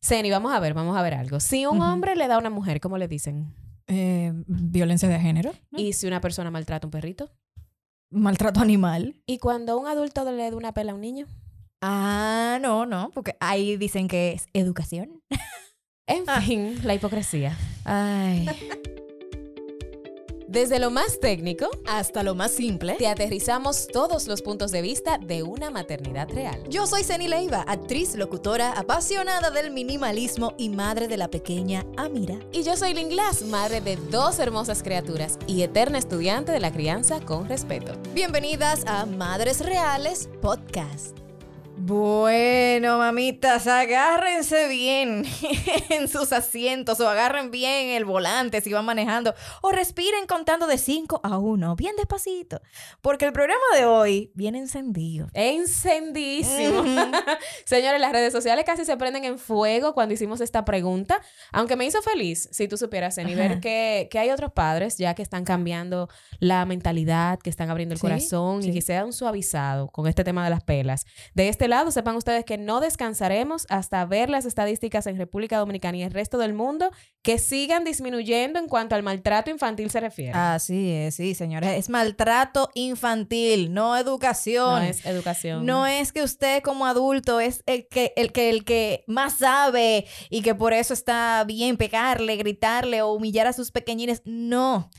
Ceni, vamos a ver, vamos a ver algo. Si un hombre le da a una mujer, ¿cómo le dicen? Eh, violencia de género. ¿no? ¿Y si una persona maltrata a un perrito? maltrato animal. ¿Y cuando un adulto le da una pela a un niño? Ah, no, no, porque ahí dicen que es educación. En Ah. fin, la hipocresía. Ay. Desde lo más técnico, Hasta lo más simple. te aterrizamos todos los puntos de vista de una maternidad real. Yo soy Ceni Leiva, actriz, locutora, apasionada del minimalismo y madre de la pequeña Amira. Y yo soy Lynn Glass, madre de dos hermosas criaturas y eterna estudiante de la crianza con respeto. Bienvenidas a Madres Reales Podcast. Bueno, mamitas, agárrense bien en sus asientos o agarren bien el volante si van manejando o respiren contando de 5 a 1, bien despacito, porque el programa de hoy viene encendido. Encendidísimo. Ujú. Señores, las redes sociales casi se prenden en fuego cuando hicimos esta pregunta, aunque me hizo feliz, si tú supieras, Eni, ver que, que hay otros padres ya que están cambiando la mentalidad, que están abriendo el Sí, corazón y sí. que se han suavizado con este tema de las pelas. De este lado, sepan ustedes que no descansaremos hasta ver las estadísticas en República Dominicana y el resto del mundo que sigan disminuyendo en cuanto al maltrato infantil se refiere. Así es, sí, señores, es maltrato infantil, no educación. no es educación. No es que usted como adulto es el que, el que el que más sabe y que por eso está bien pegarle, gritarle o humillar a sus pequeñines. No.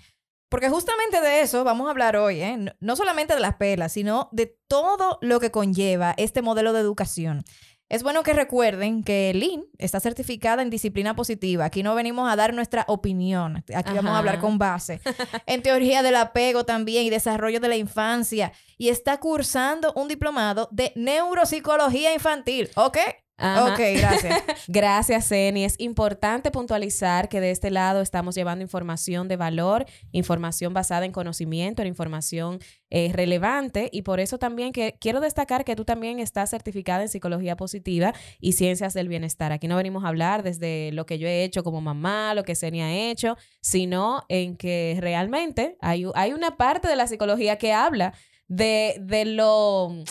Porque justamente de eso vamos a hablar hoy, ¿eh? No, solamente de las pelas, sino de todo lo que conlleva este modelo de educación. Es bueno que recuerden que Lynn está certificada en disciplina positiva. Aquí no venimos a dar nuestra opinión. Aquí vamos a hablar Ajá. con base. en teoría del apego también y desarrollo de la infancia. Y está cursando un diplomado de neuropsicología infantil. ¿Ok? Ajá. Ok, gracias. Gracias, Eni. Es importante puntualizar que de este lado estamos llevando información de valor, información basada en conocimiento, en información eh, relevante y por eso también que quiero destacar que tú también estás certificada en psicología positiva y ciencias del bienestar. Aquí no venimos a hablar desde lo que yo he hecho como mamá, lo que Ceni ha hecho, sino en que realmente hay, hay una parte de la psicología que habla de, de lo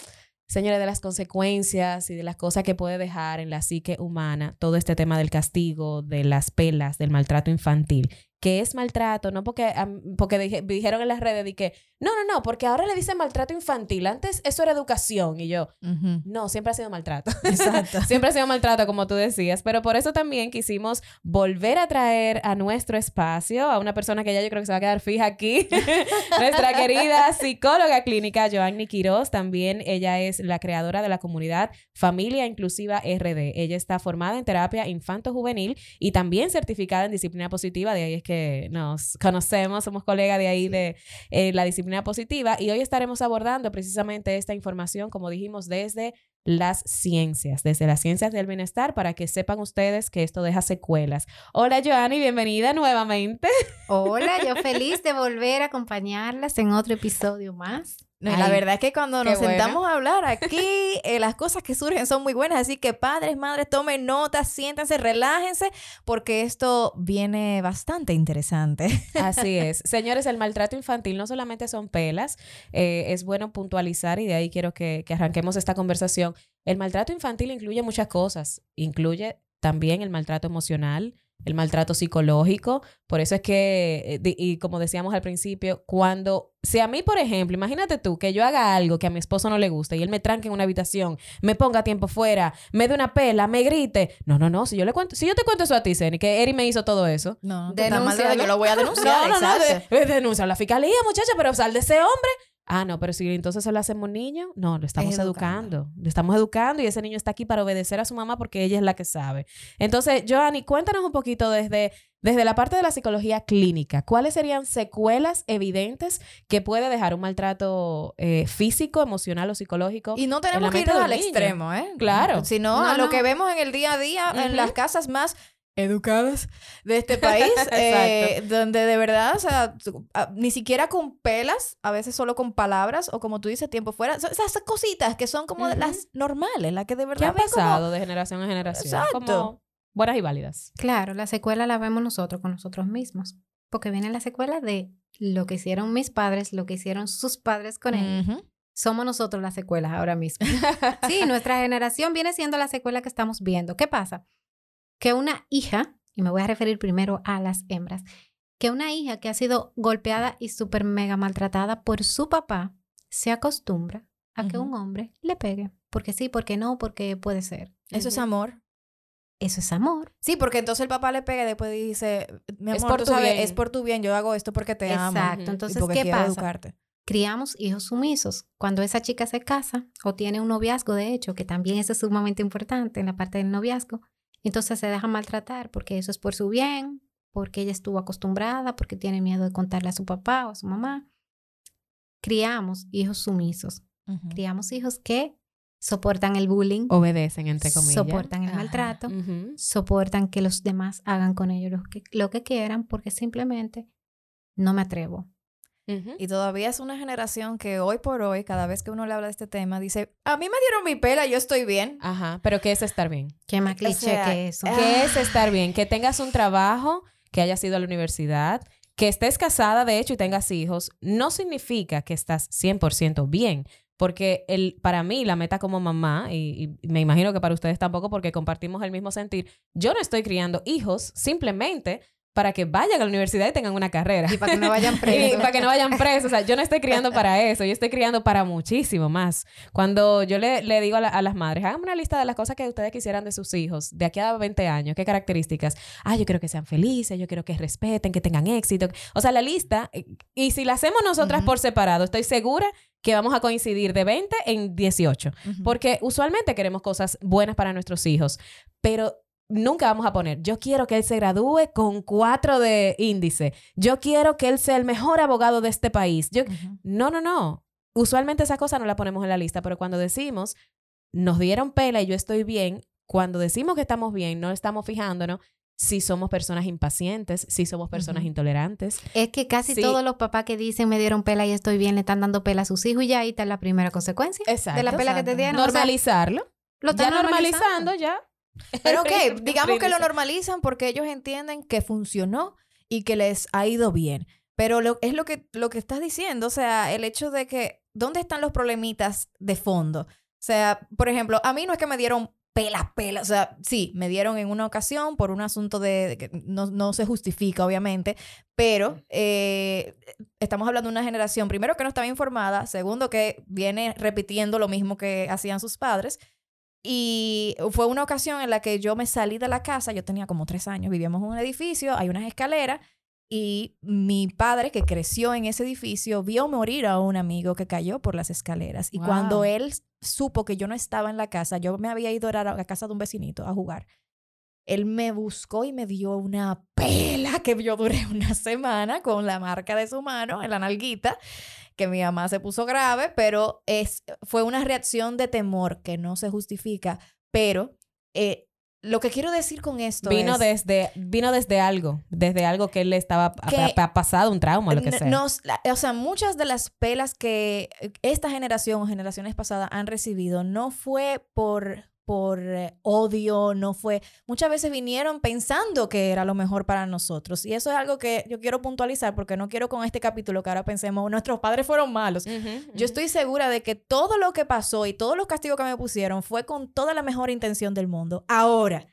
señores, de las consecuencias y de las cosas que puede dejar en la psique humana todo este tema del castigo, de las pelas, del maltrato infantil. Que es maltrato, no porque, porque dije- dijeron en las redes de que no, no, no, porque ahora le dicen maltrato infantil. Antes eso era educación. Y yo, no, siempre ha sido maltrato. Exacto. siempre ha sido maltrato, como tú decías. Pero por eso también quisimos volver a traer a nuestro espacio a una persona que ya yo creo que se va a quedar fija aquí. Nuestra querida psicóloga clínica, Joanny Quiroz. También ella es la creadora de la comunidad Familia Inclusiva RD. Ella está formada en terapia infanto-juvenil y también certificada en disciplina positiva. De ahí es que nos conocemos, somos colegas de ahí de eh, la disciplina positiva. Y hoy estaremos abordando precisamente esta información, como dijimos, desde las ciencias, desde las ciencias del bienestar, para que sepan ustedes que esto deja secuelas. Hola, Joanny, bienvenida nuevamente. Hola, yo feliz de volver a acompañarlas en otro episodio más. No, la verdad es que cuando nos sentamos a hablar aquí, eh, las cosas que surgen son muy buenas. Así que padres, madres, tomen notas, siéntanse, relájense, porque esto viene bastante interesante. Así es. Señores, el maltrato infantil no solamente son pelas, eh, es bueno puntualizar y de ahí quiero que, que arranquemos esta conversación. El maltrato infantil incluye muchas cosas, incluye también el maltrato emocional, el maltrato psicológico. Por eso es que, eh, y como decíamos al principio, cuando, si a mí, por ejemplo, imagínate tú que yo haga algo que a mi esposo no le gusta y él me tranque en una habitación, me ponga tiempo fuera, me dé una pela, me grite. No, no, no, si yo le cuento, si yo te cuento eso a ti, Ceni, que Eri me hizo todo eso. No, Denúncialo. yo lo voy a denunciar. No, no, de- denuncia a la fiscalía, muchacha, pero sal de ese hombre. Ah, no, pero si entonces se lo hacemos niño, no, lo estamos Es educando. educando. Lo estamos educando y ese niño está aquí para obedecer a su mamá porque ella es la que sabe. Entonces, Joanny, cuéntanos un poquito desde, desde la parte de la psicología clínica. ¿Cuáles serían secuelas evidentes que puede dejar un maltrato eh, físico, emocional o psicológico? Y no tenemos que irnos al niño. extremo, ¿eh? Claro. Sino No, a lo no. que vemos en el día a día en las casas más educadas de este país, eh, donde de verdad, o sea, tú- a- ni siquiera con pelas, a veces solo con palabras o como tú dices, tiempo fuera, esas cositas que son como las normales, las que de ¿Qué verdad ha ven como- pasado de generación en generación? Exacto. Como buenas y válidas. Claro, la secuela la vemos nosotros con nosotros mismos, porque viene la secuela de lo que hicieron mis padres, lo que hicieron sus padres con él. Somos nosotros las secuelas ahora mismo. Sí, nuestra generación viene siendo la secuela que estamos viendo. ¿Qué pasa? Que una hija, y me voy a referir primero a las hembras, que una hija que ha sido golpeada y súper mega maltratada por su papá se acostumbra a que un hombre le pegue. Porque sí, porque no, porque puede ser. Eso es amor. Eso es amor. Sí, porque entonces el papá le pega y después dice, mi Es amor, por tú tu sabes, bien. es por tu bien, yo hago esto porque te amo. Exacto. Ujú. y Entonces, ¿qué pasa? educarte. Criamos hijos sumisos. Cuando esa chica se casa o tiene un noviazgo, de hecho, que también eso es sumamente importante en la parte del noviazgo, entonces se deja maltratar porque eso es por su bien, porque ella estuvo acostumbrada, porque tiene miedo de contarle a su papá o a su mamá. Criamos hijos sumisos. Criamos hijos que soportan el bullying, Obedecen, entre comillas. soportan el Ajá. maltrato, soportan que los demás hagan con ellos lo que, lo que quieran porque simplemente no me atrevo. Y todavía es una generación que hoy por hoy, cada vez que uno le habla de este tema, dice, a mí me dieron mi pela, yo estoy bien. Ajá, pero ¿qué es estar bien? Qué más O cliché sea, que eso. ah, ¿Qué es estar bien? Que tengas un trabajo, que hayas ido a la universidad, que estés casada, de hecho, y tengas hijos, no significa que estás 100% bien. Porque el, para mí, la meta como mamá, y, y me imagino que para ustedes tampoco, porque compartimos el mismo sentir, yo no estoy criando hijos simplemente para que vayan a la universidad y tengan una carrera. Y para que no vayan Y presos. para que no vayan presos. O sea, yo no estoy criando para eso. Yo estoy criando para muchísimo más. Cuando yo le, le digo a, la- a las madres, hagan una lista de las cosas que ustedes quisieran de sus hijos de aquí a 20 años. ¿Qué características? Ah, yo quiero que sean felices, yo quiero que respeten, que tengan éxito. O sea, la lista. eh, Y si la hacemos nosotras por separado, estoy segura que vamos a coincidir de 20 en 18. Ujú. Porque usualmente queremos cosas buenas para nuestros hijos, pero nunca vamos a poner, yo quiero que él se gradúe con cuatro de índice, yo quiero que él sea el mejor abogado de este país. Yo... No, no, no. Usualmente esa cosa no la ponemos en la lista, pero cuando decimos, nos dieron pela y yo estoy bien, cuando decimos que estamos bien, no estamos fijándonos si somos personas impacientes, si somos personas intolerantes. Es que casi Sí. todos los papás que dicen me dieron pela y estoy bien le están dando pela a sus hijos y ya ahí está la primera consecuencia Exacto. de la pela que te dieron. O sea, Normalizarlo. lo ya están normalizando, ya. Pero ok, digamos que lo normalizan porque ellos entienden que funcionó y que les ha ido bien. Pero lo, es lo que, lo que estás diciendo, o sea, el hecho de que, ¿dónde están los problemitas de fondo? O sea, por ejemplo, a mí no es que me dieron pela, pela, o sea, sí, me dieron en una ocasión por un asunto de, de que no, no se justifica, obviamente, pero eh, estamos hablando de una generación, primero que no estaba informada, segundo que viene repitiendo lo mismo que hacían sus padres, y fue una ocasión en la que yo me salí de la casa, yo tenía como tres años, vivíamos en un edificio, hay unas escaleras y mi padre que creció en ese edificio vio morir a un amigo que cayó por las escaleras. Y Wow. cuando él supo que yo no estaba en la casa, yo me había ido a la casa de un vecinito a jugar. Él me buscó y me dio una pela que yo duré una semana con la marca de su mano en la nalguita, que mi mamá se puso grave, pero es, fue una reacción de temor que no se justifica. Pero eh, lo que quiero decir con esto Vino es... desde, vino desde algo, desde algo que él le estaba ha- pasado, un trauma, lo que sea. nos- la- o sea, muchas de las pelas que esta generación o generaciones pasadas han recibido no fue por, por eh, odio, no fue... Muchas veces vinieron pensando que era lo mejor para nosotros. Y eso es algo que yo quiero puntualizar porque no quiero con este capítulo que ahora pensemos, nuestros padres fueron malos. Yo estoy segura de que todo lo que pasó y todos los castigos que me pusieron fue con toda la mejor intención del mundo. Ahora,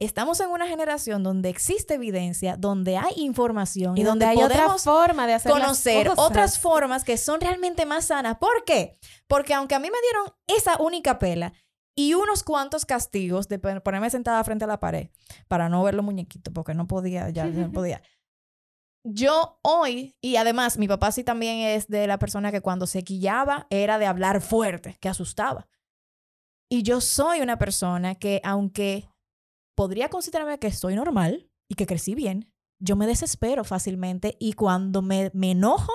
estamos en una generación donde existe evidencia, donde hay información y donde hay otra forma de hacer las conocer cosas. otras formas que son realmente más sanas. ¿Por qué? Porque aunque a mí me dieron esa única pela y unos cuantos castigos de pon- ponerme sentada frente a la pared para no ver los muñequitos, porque no podía, ya no podía. Yo hoy, y además mi papá sí también es de la persona que cuando se quillaba era de hablar fuerte, que asustaba. Y yo soy una persona que aunque podría considerarme que estoy normal y que crecí bien, yo me desespero fácilmente y cuando me, me enojo,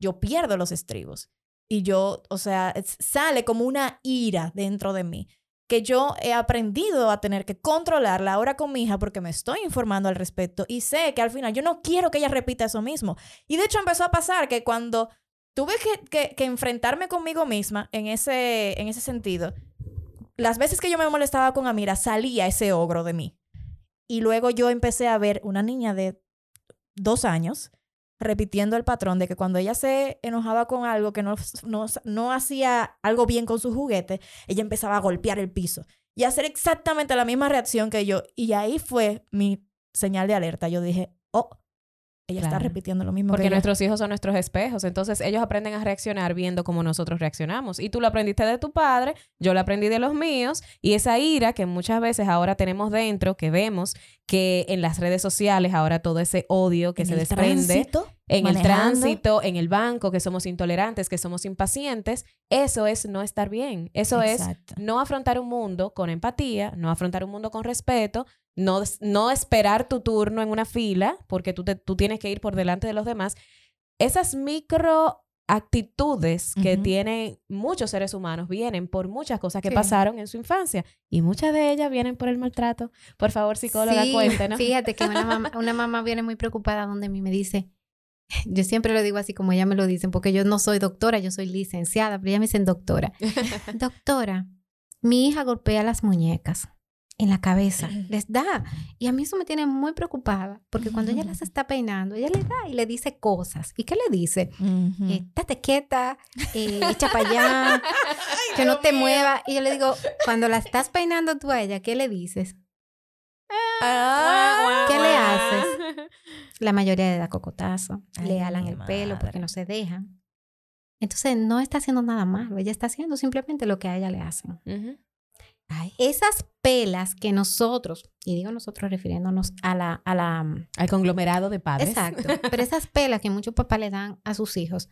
yo pierdo los estribos. Y yo, o sea, sale como una ira dentro de mí que yo he aprendido a tener que controlarla ahora con mi hija porque me estoy informando al respecto y sé que al final yo no quiero que ella repita eso mismo. Y de hecho empezó a pasar que cuando tuve que, que- que enfrentarme conmigo misma en ese, en ese sentido, las veces que yo me molestaba con Amira salía ese ogro de mí. Y luego yo empecé a ver una niña de dos años repitiendo el patrón de que cuando ella se enojaba con algo que no, no, no hacía algo bien con su juguete, ella empezaba a golpear el piso. y hacer exactamente la misma reacción que yo. Y ahí fue mi señal de alerta. Yo dije, oh, ella está repitiendo lo mismo Porque que nuestros hijos son nuestros espejos, entonces ellos aprenden a reaccionar viendo cómo nosotros reaccionamos. Y tú lo aprendiste de tu padre, yo lo aprendí de los míos, y esa ira que muchas veces ahora tenemos dentro, que vemos que en las redes sociales ahora todo ese odio que En se el desprende tránsito, en el tránsito, en el banco, que somos intolerantes, que somos impacientes, eso es no estar bien. Eso es no afrontar un mundo con empatía, no afrontar un mundo con respeto, no, no esperar tu turno en una fila porque tú, te- tú tienes que ir por delante de los demás. Esas micro actitudes que tienen muchos seres humanos vienen por muchas cosas que Sí. pasaron en su infancia y muchas de ellas vienen por el maltrato. Por favor, psicóloga, Sí, cuéntenos. Fíjate que una mamá, una mamá viene muy preocupada donde mí me dice, yo siempre lo digo así como ella me lo dicen, porque yo no soy doctora, yo soy licenciada, pero ella me dicen doctora. Doctora, mi hija golpea las muñecas en la cabeza, les da. Y a mí eso me tiene muy preocupada, porque cuando ella las está peinando, ella le da y le dice cosas. ¿Y qué le dice? Ujú. Eh, Estate quieta, eh, echa para allá, que no te mueva. Y yo le digo, cuando la estás peinando tú a ella, ¿qué le dices? Ah, ¿Qué le haces? La mayoría le da cocotazo, Ay, le alan el pelo porque madre. no se dejan. Entonces no está haciendo nada malo, ella está haciendo simplemente lo que a ella le hacen. Ujú. Ay, Esas pelas que nosotros, y digo nosotros refiriéndonos a la, a la, Al conglomerado de padres. exacto, pero esas pelas que muchos papás le dan a sus hijos,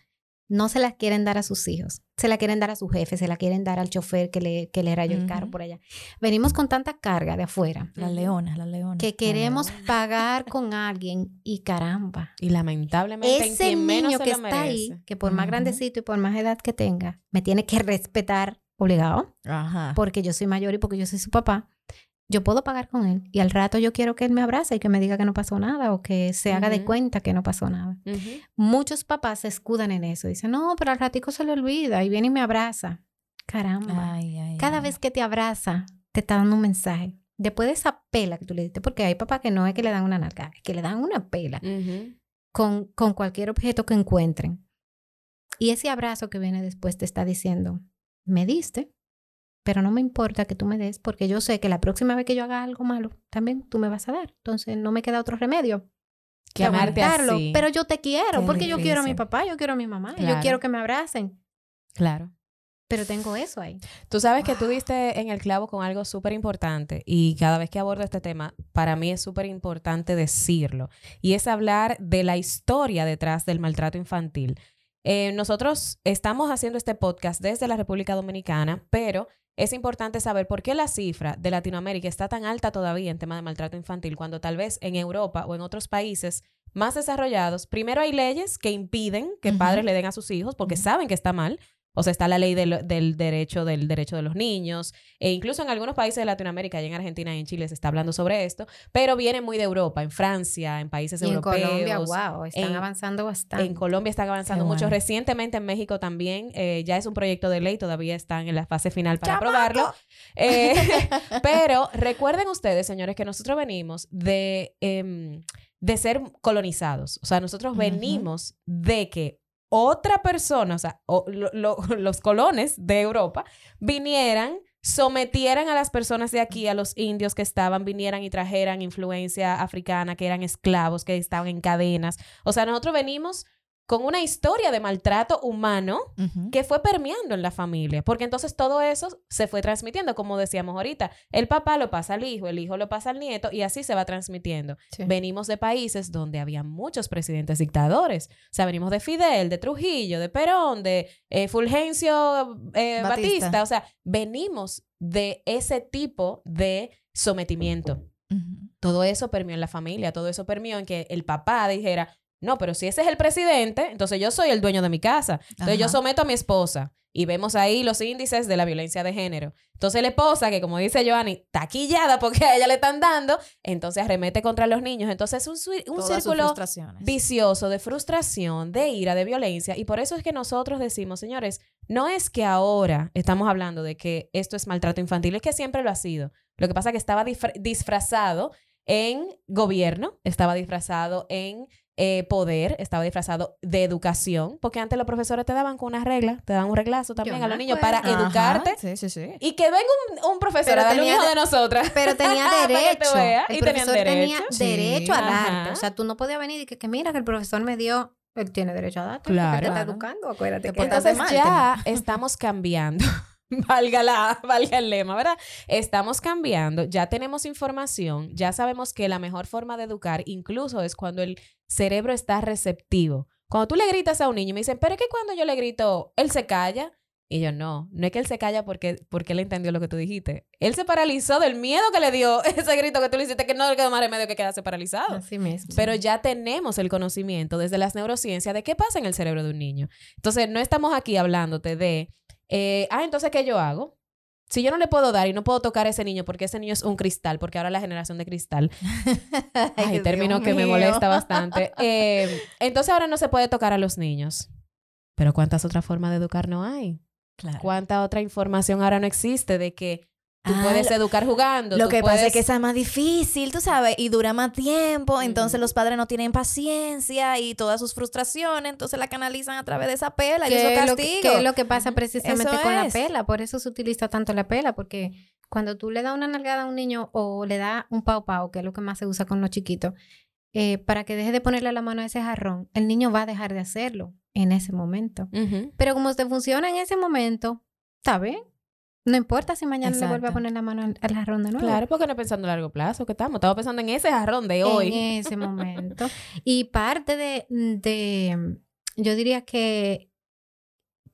no se las quieren dar a sus hijos, se la quieren dar a su jefe, se la quieren dar al chofer que le, que le rayó el carro por allá. Venimos con tanta carga de afuera la Ujú. leona, la leona. que queremos pagar con alguien y caramba. Y lamentablemente en ese niño se que lo está ahí, que por más Ujú. grandecito y por más edad que tenga, me tiene que respetar obligado, Ajá. porque yo soy mayor y porque yo soy su papá, yo puedo pagar con él. Y al rato yo quiero que él me abrace y que me diga que no pasó nada o que se haga de cuenta que no pasó nada. Muchos papás se escudan en eso. Dicen, no, pero al ratico se le olvida y viene y me abraza. Caramba. Ay, ay, Cada ay. vez que te abraza, te está dando un mensaje. Después de esa pela que tú le diste, porque hay papás que no es que le dan una narca, es que le dan una pela con, con cualquier objeto que encuentren. Y ese abrazo que viene después te está diciendo, me diste, pero no me importa que tú me des, porque yo sé que la próxima vez que yo haga algo malo, también tú me vas a dar. Entonces no me queda otro remedio Que amarte así. Pero yo te quiero, Qué porque yo quiero a mi papá, yo quiero a mi mamá, y yo Claro. quiero que me abracen. Claro. Pero tengo eso ahí. Tú sabes que tú diste en el clavo con algo súper importante y cada vez que abordo este tema, para mí es súper importante decirlo y es hablar de la historia detrás del maltrato infantil. Eh, nosotros estamos haciendo este podcast desde la República Dominicana, pero es importante saber por qué la cifra de Latinoamérica está tan alta todavía en tema de maltrato infantil, cuando tal vez en Europa o en otros países más desarrollados, primero hay leyes que impiden que padres le den a sus hijos porque saben que está mal. O sea, está la ley del, del derecho del derecho de los niños. E incluso en algunos países de Latinoamérica, y en Argentina y en Chile se está hablando sobre esto, pero viene muy de Europa, en Francia, en países Y en europeos. Colombia, wow, están en- avanzando bastante. En Colombia están avanzando mucho. Recientemente en México también eh, ya es un proyecto de ley, todavía están en la fase final para ¡Chamaco! aprobarlo. Eh, pero recuerden ustedes, señores, que nosotros venimos de, em, de ser colonizados. O sea, nosotros venimos de que otra persona, o sea, los colones de Europa, vinieran, sometieran a las personas de aquí, a los indios que estaban, vinieran y trajeran influencia africana, que eran esclavos, que estaban en cadenas. O sea, nosotros venimos con una historia de maltrato humano que fue permeando en la familia, porque entonces todo eso se fue transmitiendo, como decíamos ahorita, el papá lo pasa al hijo, el hijo lo pasa al nieto y así se va transmitiendo. Sí. Venimos de países donde había muchos presidentes dictadores, o sea, venimos de Fidel, de Trujillo, de Perón, de eh, Fulgencio eh, Batista. Batista, o sea, venimos de ese tipo de sometimiento. Todo eso permeó en la familia, todo eso permeó en que el papá dijera, no, pero si ese es el presidente, entonces yo soy el dueño de mi casa. Entonces yo someto a mi esposa. Y vemos ahí los índices de la violencia de género. Entonces la esposa, que como dice Joanny, taquillada porque a ella le están dando, entonces arremete contra los niños. Entonces es un, círculo vicioso de frustración, de ira, de violencia. Y por eso es que nosotros decimos, señores, no es que ahora estamos hablando de que esto es maltrato infantil, es que siempre lo ha sido. Lo que pasa es que estaba disfra- disfrazado en gobierno, estaba disfrazado en eh, poder, estaba disfrazado de educación, porque antes los profesores te daban con una regla, te daban un reglazo también Yo a los niños para Ajá, educarte. Sí, sí, sí. Y que venga un, un profesor Pero a darle un hijo de- nosotras. Pero tenía derecho. el y profesor tenía derecho. A Ajá. darte. O sea, tú no podías venir y que, que mira que el profesor me dio. Él tiene derecho a darte. porque Claro. te está educando. Acuérdate Te que portaste Entonces mal, ya estamos cambiando. valga, la, valga el lema, ¿verdad? Estamos cambiando, ya tenemos información, ya sabemos que la mejor forma de educar incluso es cuando el cerebro está receptivo. Cuando tú le gritas a un niño y me dicen, pero es que cuando yo le grito, él se calla. Y yo, no, no es que él se calla porque, porque él entendió lo que tú dijiste. Él se paralizó del miedo que le dio ese grito que tú le hiciste, que no le quedó más remedio que quedarse paralizado. Así mismo. Pero ya tenemos el conocimiento desde las neurociencias de qué pasa en el cerebro de un niño. Entonces, no estamos aquí hablándote de, eh, ah, entonces, ¿qué yo hago? Si yo no le puedo dar y no puedo tocar a ese niño porque ese niño es un cristal, porque ahora la generación de cristal, ay, Dios término que me molesta bastante. Eh, entonces, ahora no se puede tocar a los niños. Pero ¿cuántas otras formas de educar no hay? Claro. ¿Cuánta otra información ahora no existe de que tú Ah, puedes educar jugando? Lo que pasa es que esa es más difícil, tú sabes, y dura más tiempo, entonces los padres no tienen paciencia y todas sus frustraciones, entonces la canalizan a través de esa pela y ¿Qué esos es lo que- castigos. qué es lo que pasa precisamente Eso con la pela? Por eso se utiliza tanto la pela, porque cuando tú le das una nalgada a un niño o le das un pau pau, que es lo que más se usa con los chiquitos, eh, para que deje de ponerle la mano a ese jarrón, el niño va a dejar de hacerlo en ese momento. Pero como te funciona en ese momento, está bien. No importa si mañana le vuelve a Exacto. poner la mano al, jarrón de nuevo. Claro, porque no pensando a largo plazo que estamos. Estamos pensando en ese jarrón de hoy. En ese momento. Y parte de, de, yo diría que,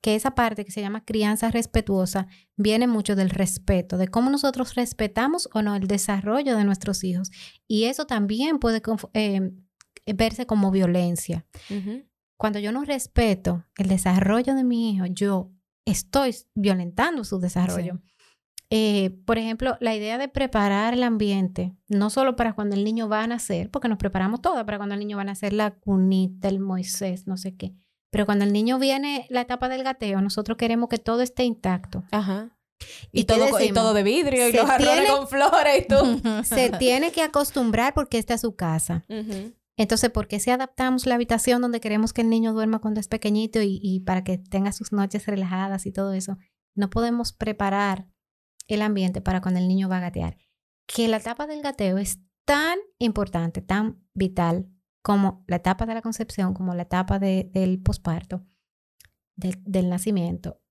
que esa parte que se llama crianza respetuosa viene mucho del respeto, de cómo nosotros respetamos o no el desarrollo de nuestros hijos. Y eso también puede eh, verse como violencia. Cuando yo no respeto el desarrollo de mi hijo, yo estoy violentando su desarrollo. Eh, por ejemplo, la idea de preparar el ambiente, no solo para cuando el niño va a nacer, porque nos preparamos todo para cuando el niño va a nacer, la cunita, el Moisés, no sé qué. Pero cuando el niño viene la etapa del gateo, nosotros queremos que todo esté intacto. Ajá. ¿Y todo, y todo de vidrio y los tiene- con flores y tú. Se tiene que acostumbrar porque esta es su casa. Ujú. Entonces, ¿por qué si adaptamos la habitación donde queremos que el niño duerma cuando es pequeñito y, para que tenga sus noches relajadas y todo eso? No podemos preparar el ambiente para cuando el niño va a gatear. Que la etapa del gateo es tan importante, tan vital como la etapa de la concepción, como la etapa de- del posparto, del nacimiento.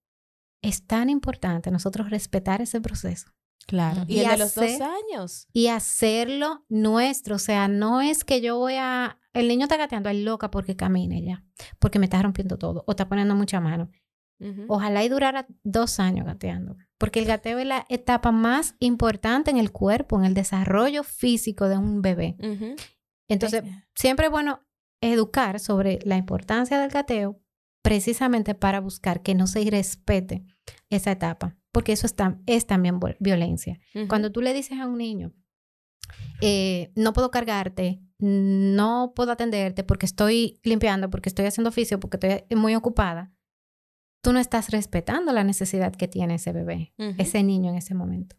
Es tan importante nosotros respetar ese proceso Claro. Y, Y el de los dos años. y hacerlo nuestro. O sea, no es que yo voy a. El niño está gateando, es loca porque camine ya, porque me está rompiendo todo o está poniendo mucha mano. Ojalá y durara dos años gateando, porque el gateo es la etapa más importante en el cuerpo, en el desarrollo físico de un bebé. Entonces, siempre es bueno educar sobre la importancia del gateo, precisamente para buscar que no se irrespete esa etapa, porque eso es, tam- es también violencia. Cuando tú le dices a un niño, eh, no puedo cargarte, no puedo atenderte porque estoy limpiando, porque estoy haciendo oficio, porque estoy muy ocupada, tú no estás respetando la necesidad que tiene ese bebé, ese niño en ese momento.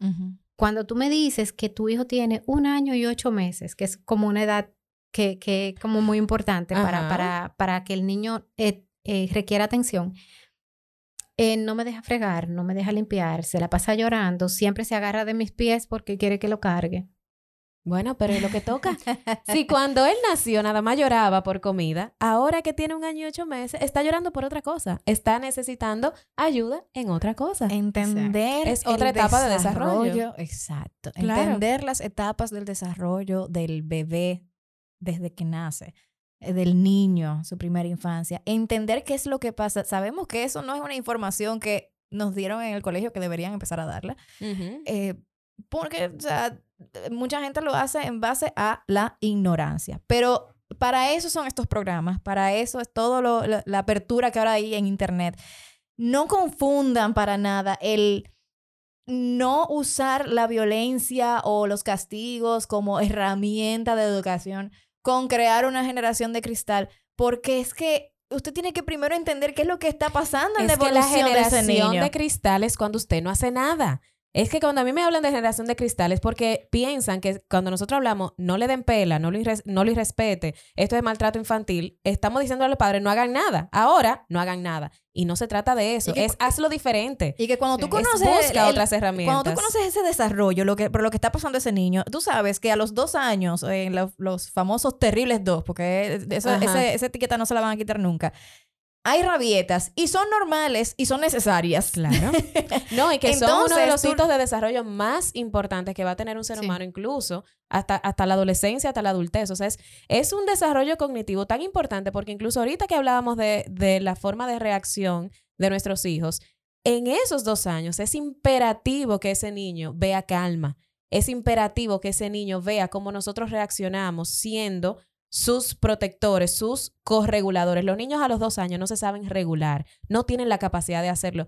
Cuando tú me dices que tu hijo tiene un año y ocho meses, que es como una edad que, que es como muy importante para, para, para que el niño eh, eh, requiera atención, eh, no me deja fregar, no me deja limpiar, se la pasa llorando, siempre se agarra de mis pies porque quiere que lo cargue. Bueno, pero es lo que toca. Si cuando él nació nada más lloraba por comida, ahora que tiene un año y ocho meses, está llorando por otra cosa. Está necesitando ayuda en otra cosa. Entender Es otra etapa de desarrollo. Exacto. Claro. Entender las etapas del desarrollo del bebé desde que nace, del niño, su primera infancia. Entender qué es lo que pasa. Sabemos que eso no es una información que nos dieron en el colegio que deberían empezar a darla. Eh, porque, o sea, mucha gente lo hace en base a la ignorancia. Pero para eso son estos programas, para eso es todo lo, la, la apertura que ahora hay en Internet. No confundan para nada el no usar la violencia o los castigos como herramienta de educación con crear una generación de cristal, porque es que usted tiene que primero entender qué es lo que está pasando en Es la que la evolución de ese generación niño. de cristal es cuando usted no hace nada. Es que cuando a mí me hablan de generación de cristal es porque piensan que cuando nosotros hablamos, no le den pela, no lo, no lo irrespete, esto es maltrato infantil, estamos diciendo a los padres, no hagan nada. Ahora, no hagan nada. Y no se trata de eso, que- es hazlo diferente. Y que cuando tú Sí. Es conoces busca el- otras herramientas. Cuando tú conoces ese desarrollo, lo que, por lo que está pasando ese niño, tú sabes que a los dos años, en los, los famosos terribles dos, porque eso- Ajá. ese- esa etiqueta no se la van a quitar nunca, hay rabietas y son normales y son necesarias. Claro. No, y que son uno de los hitos de desarrollo más importantes que va a tener un ser Sí. humano, incluso hasta, hasta la adolescencia, hasta la adultez. O sea, es, es un desarrollo cognitivo tan importante porque incluso ahorita que hablábamos de, de la forma de reacción de nuestros hijos, en esos dos años es imperativo que ese niño vea calma. Es imperativo que ese niño vea cómo nosotros reaccionamos siendo sus protectores, sus correguladores. Los niños a los dos años no se saben regular, no tienen la capacidad de hacerlo.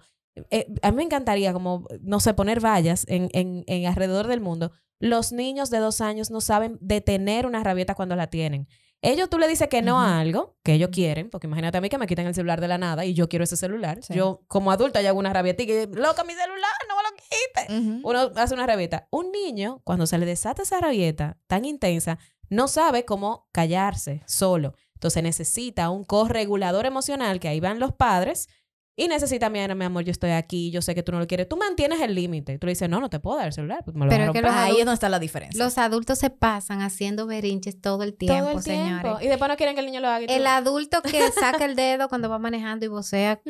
Eh, a mí me encantaría como, no sé, poner vallas en, en, en alrededor del mundo. Los niños de dos años no saben detener una rabieta cuando la tienen. Ellos tú le dices que no Ujú. a algo que ellos quieren, porque imagínate a mí que me quiten el celular de la nada y yo quiero ese celular. Sí. Yo como adulta ya hago una rabieta y que, loca, mi celular, no me lo quites. Uno hace una rabieta. Un niño, cuando se le desata esa rabieta tan intensa, no sabe cómo callarse solo. Entonces necesita un corregulador emocional, que ahí van los padres, y necesita, mira, mi amor, yo estoy aquí, yo sé que tú no lo quieres. Tú mantienes el límite. Tú le dices, no, no te puedo dar el celular, pues me lo Pero a que los Ahí adultos- es donde está la diferencia. Los adultos se pasan haciendo berinches todo el tiempo, Todo el tiempo. señores. Y después no quieren que el niño lo haga. y El adulto que saca el dedo cuando va manejando y vocea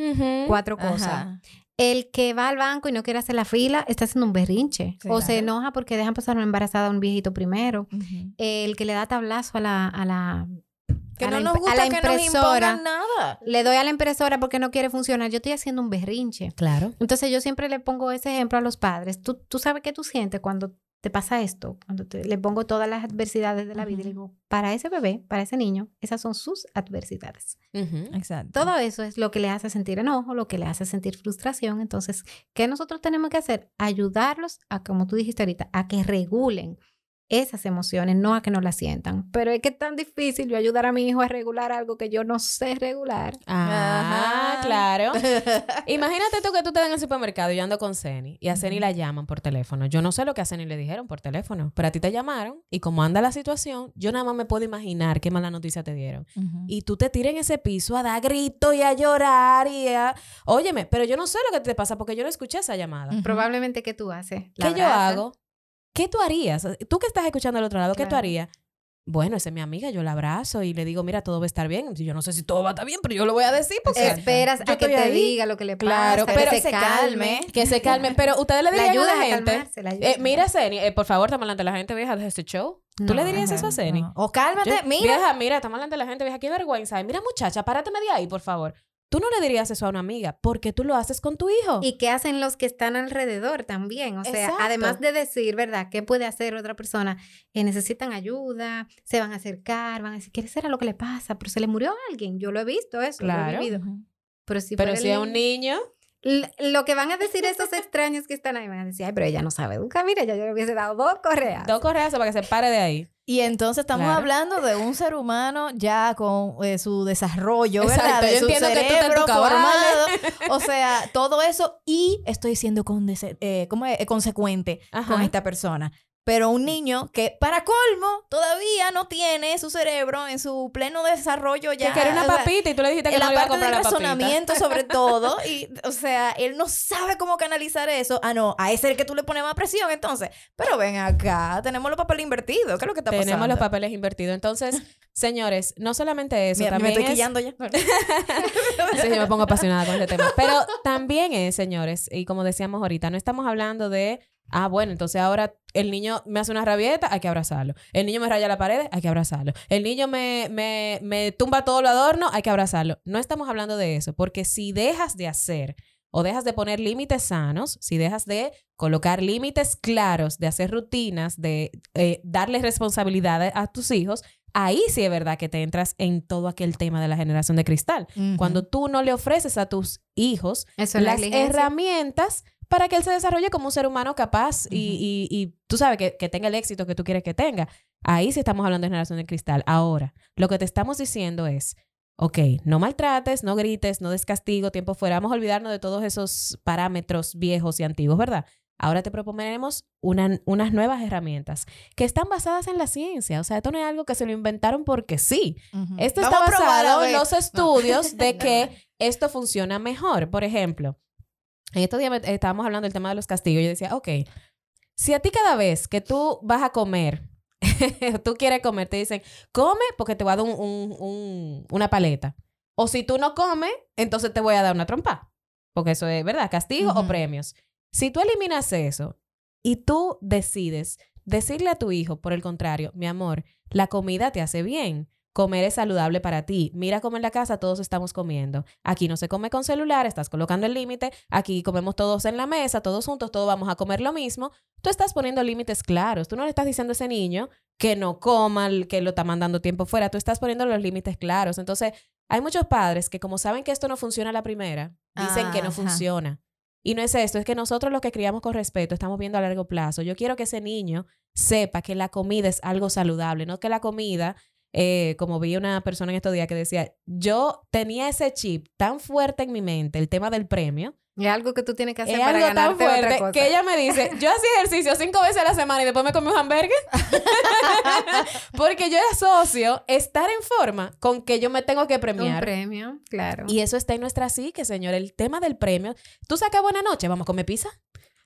cuatro cosas. Ajá. El que va al banco y no quiere hacer la fila está haciendo un berrinche. Sí, o se enoja porque dejan pasar una embarazada a un viejito primero. El que le da tablazo a la, a la, Que a no la nos gusta la que nos impongan nada. le doy a la impresora porque no quiere funcionar. Yo estoy haciendo un berrinche. Claro. Entonces yo siempre le pongo ese ejemplo a los padres. Tú, tú sabes qué tú sientes cuando te pasa esto, cuando te- le pongo todas las adversidades de la vida y le digo, para ese bebé, para ese niño, esas son sus adversidades. Exacto. Todo eso es lo que le hace sentir enojo, lo que le hace sentir frustración. Entonces, ¿qué nosotros tenemos que hacer? Ayudarlos a, como tú dijiste ahorita, a que regulen esas emociones, no a que no las sientan. Pero es que es tan difícil yo ayudar a mi hijo a regular algo que yo no sé regular. Ah, Ajá. claro. Imagínate tú que tú estás en el supermercado y yo ando con Ceni y a Ceni la llaman por teléfono. Yo no sé lo que a Ceni le dijeron por teléfono, pero a ti te llamaron y como anda la situación, yo nada más me puedo imaginar qué mala noticia te dieron. Y tú te tiras en ese piso a dar grito y a llorar y a... Óyeme, pero yo no sé lo que te pasa porque yo no escuché esa llamada. Probablemente, ¿qué tú haces? ¿Qué yo hago? ¿Qué tú harías? Tú que estás escuchando al otro lado, ¿qué tú harías? Bueno, esa es mi amiga, yo la abrazo y le digo, mira, todo va a estar bien. Yo no sé si todo va a estar bien, pero yo lo voy a decir porque... Esperas a que te ahí. diga lo que le pasa, Claro, que pero se se calme. calme. Que se calmen. Pero ustedes le dirían a la gente. calmarse, eh, mira, Ceni, eh, por favor, estamos delante de la gente vieja de este show. ¿Tú le dirías Ajá. eso a Ceni? No. O cálmate, Yo- mira. Vieja, mira, estamos delante de la gente vieja. Qué vergüenza. Mira, muchacha, párate media ahí, por favor. Tú no le dirías eso a una amiga porque tú lo haces con tu hijo. ¿Y qué hacen los que están alrededor también? O sea, Exacto. además de decir, ¿verdad? ¿Qué puede hacer otra persona? Eh, necesitan ayuda, se van a acercar, van a decir, ¿qué será lo que le pasa? Pero se le murió a alguien. Yo lo he visto eso, lo Claro. he vivido. Pero si, pero si el un niño, Lo que van a decir esos extraños que están ahí, van a decir, ay, pero ella no sabe educar. Mira, ya yo le hubiese dado dos correas. dos correas para que se pare de ahí. Y entonces estamos Claro. hablando de un ser humano ya con eh, su desarrollo, ¿verdad? Exacto, De yo su entiendo que tú estás en tu cerebro formado. O sea, todo eso y estoy siendo eh, ¿cómo es? Eh, consecuente Ajá. con esta persona. Pero un niño que, para colmo, todavía no tiene su cerebro en su pleno desarrollo ya. que quiere una papita y tú le dijiste que en no la iba a comprar del la papita. razonamiento sobre todo y o sea él no sabe cómo canalizar eso ah no a ese es el que tú le pones más presión entonces pero ven acá tenemos los papeles invertidos ¿qué es lo que está Tenemos pasando? los papeles invertidos. Entonces, señores, no solamente eso, Mira, me también estoy es... quillando ya Sí, yo me pongo apasionada con este tema. Pero también es, señores, y como decíamos ahorita, no estamos hablando de, ah, bueno, entonces ahora el niño me hace una rabieta, hay que abrazarlo. El niño me raya la pared, hay que abrazarlo. El niño me, me, me tumba todo lo adorno, hay que abrazarlo. No estamos hablando de eso, porque si dejas de hacer o dejas de poner límites sanos, si dejas de colocar límites claros, de hacer rutinas, de eh, darles responsabilidades a tus hijos, ahí sí es verdad que te entras en todo aquel tema de la generación de cristal. Cuando tú no le ofreces a tus hijos Eso es la las herramientas para que él se desarrolle como un ser humano capaz y, y- y tú sabes que, que tenga el éxito que tú quieres que tenga. Ahí sí estamos hablando de generación de cristal. Ahora, lo que te estamos diciendo es, ok, no maltrates, no grites, no des castigo, tiempo fuera. Vamos a olvidarnos de todos esos parámetros viejos y antiguos, ¿verdad? Ahora te proponemos una- unas nuevas herramientas que están basadas en la ciencia. O sea, esto no es algo que se lo inventaron porque sí. Esto Vamos está basado en los estudios de que esto funciona mejor. Por ejemplo, en estos días me- estábamos hablando del tema de los castigos. Yo decía, ok, si a ti cada vez que tú vas a comer, tú quieres comer, te dicen, come porque te voy a dar un- un- un- una paleta. O si tú no comes, entonces te voy a dar una trompa. Porque eso es, ¿verdad? Castigo o Ujú. premios. Si tú eliminas eso y tú decides decirle a tu hijo, por el contrario, mi amor, la comida te hace bien. Comer es saludable para ti. Mira cómo en la casa todos estamos comiendo. Aquí no se come con celular, estás colocando el límite. Aquí comemos todos en la mesa, todos juntos, todos vamos a comer lo mismo. Tú estás poniendo límites claros. Tú no le estás diciendo a ese niño que no coma, que lo está mandando tiempo fuera. Tú estás poniendo los límites claros. Entonces, hay muchos padres que como saben que esto no funciona a la primera, dicen que no Ajá. funciona. Y no es esto, es que nosotros los que criamos con respeto estamos viendo a largo plazo. Yo quiero que ese niño sepa que la comida es algo saludable, no que la comida, eh, como vi una persona en estos días que decía, yo tenía ese chip tan fuerte en mi mente, el tema del premio, Es algo que tú tienes que hacer es para algo tan otra fuerte cosa. que ella me dice, yo hacía ejercicio cinco veces a la semana y después me comí un hamburger. Porque yo asocio estar en forma con que yo me tengo que Un premiar. premio, claro. Y eso está en nuestra psique, señor. El tema del premio. Tú sacas buena noche, vamos a comer pizza.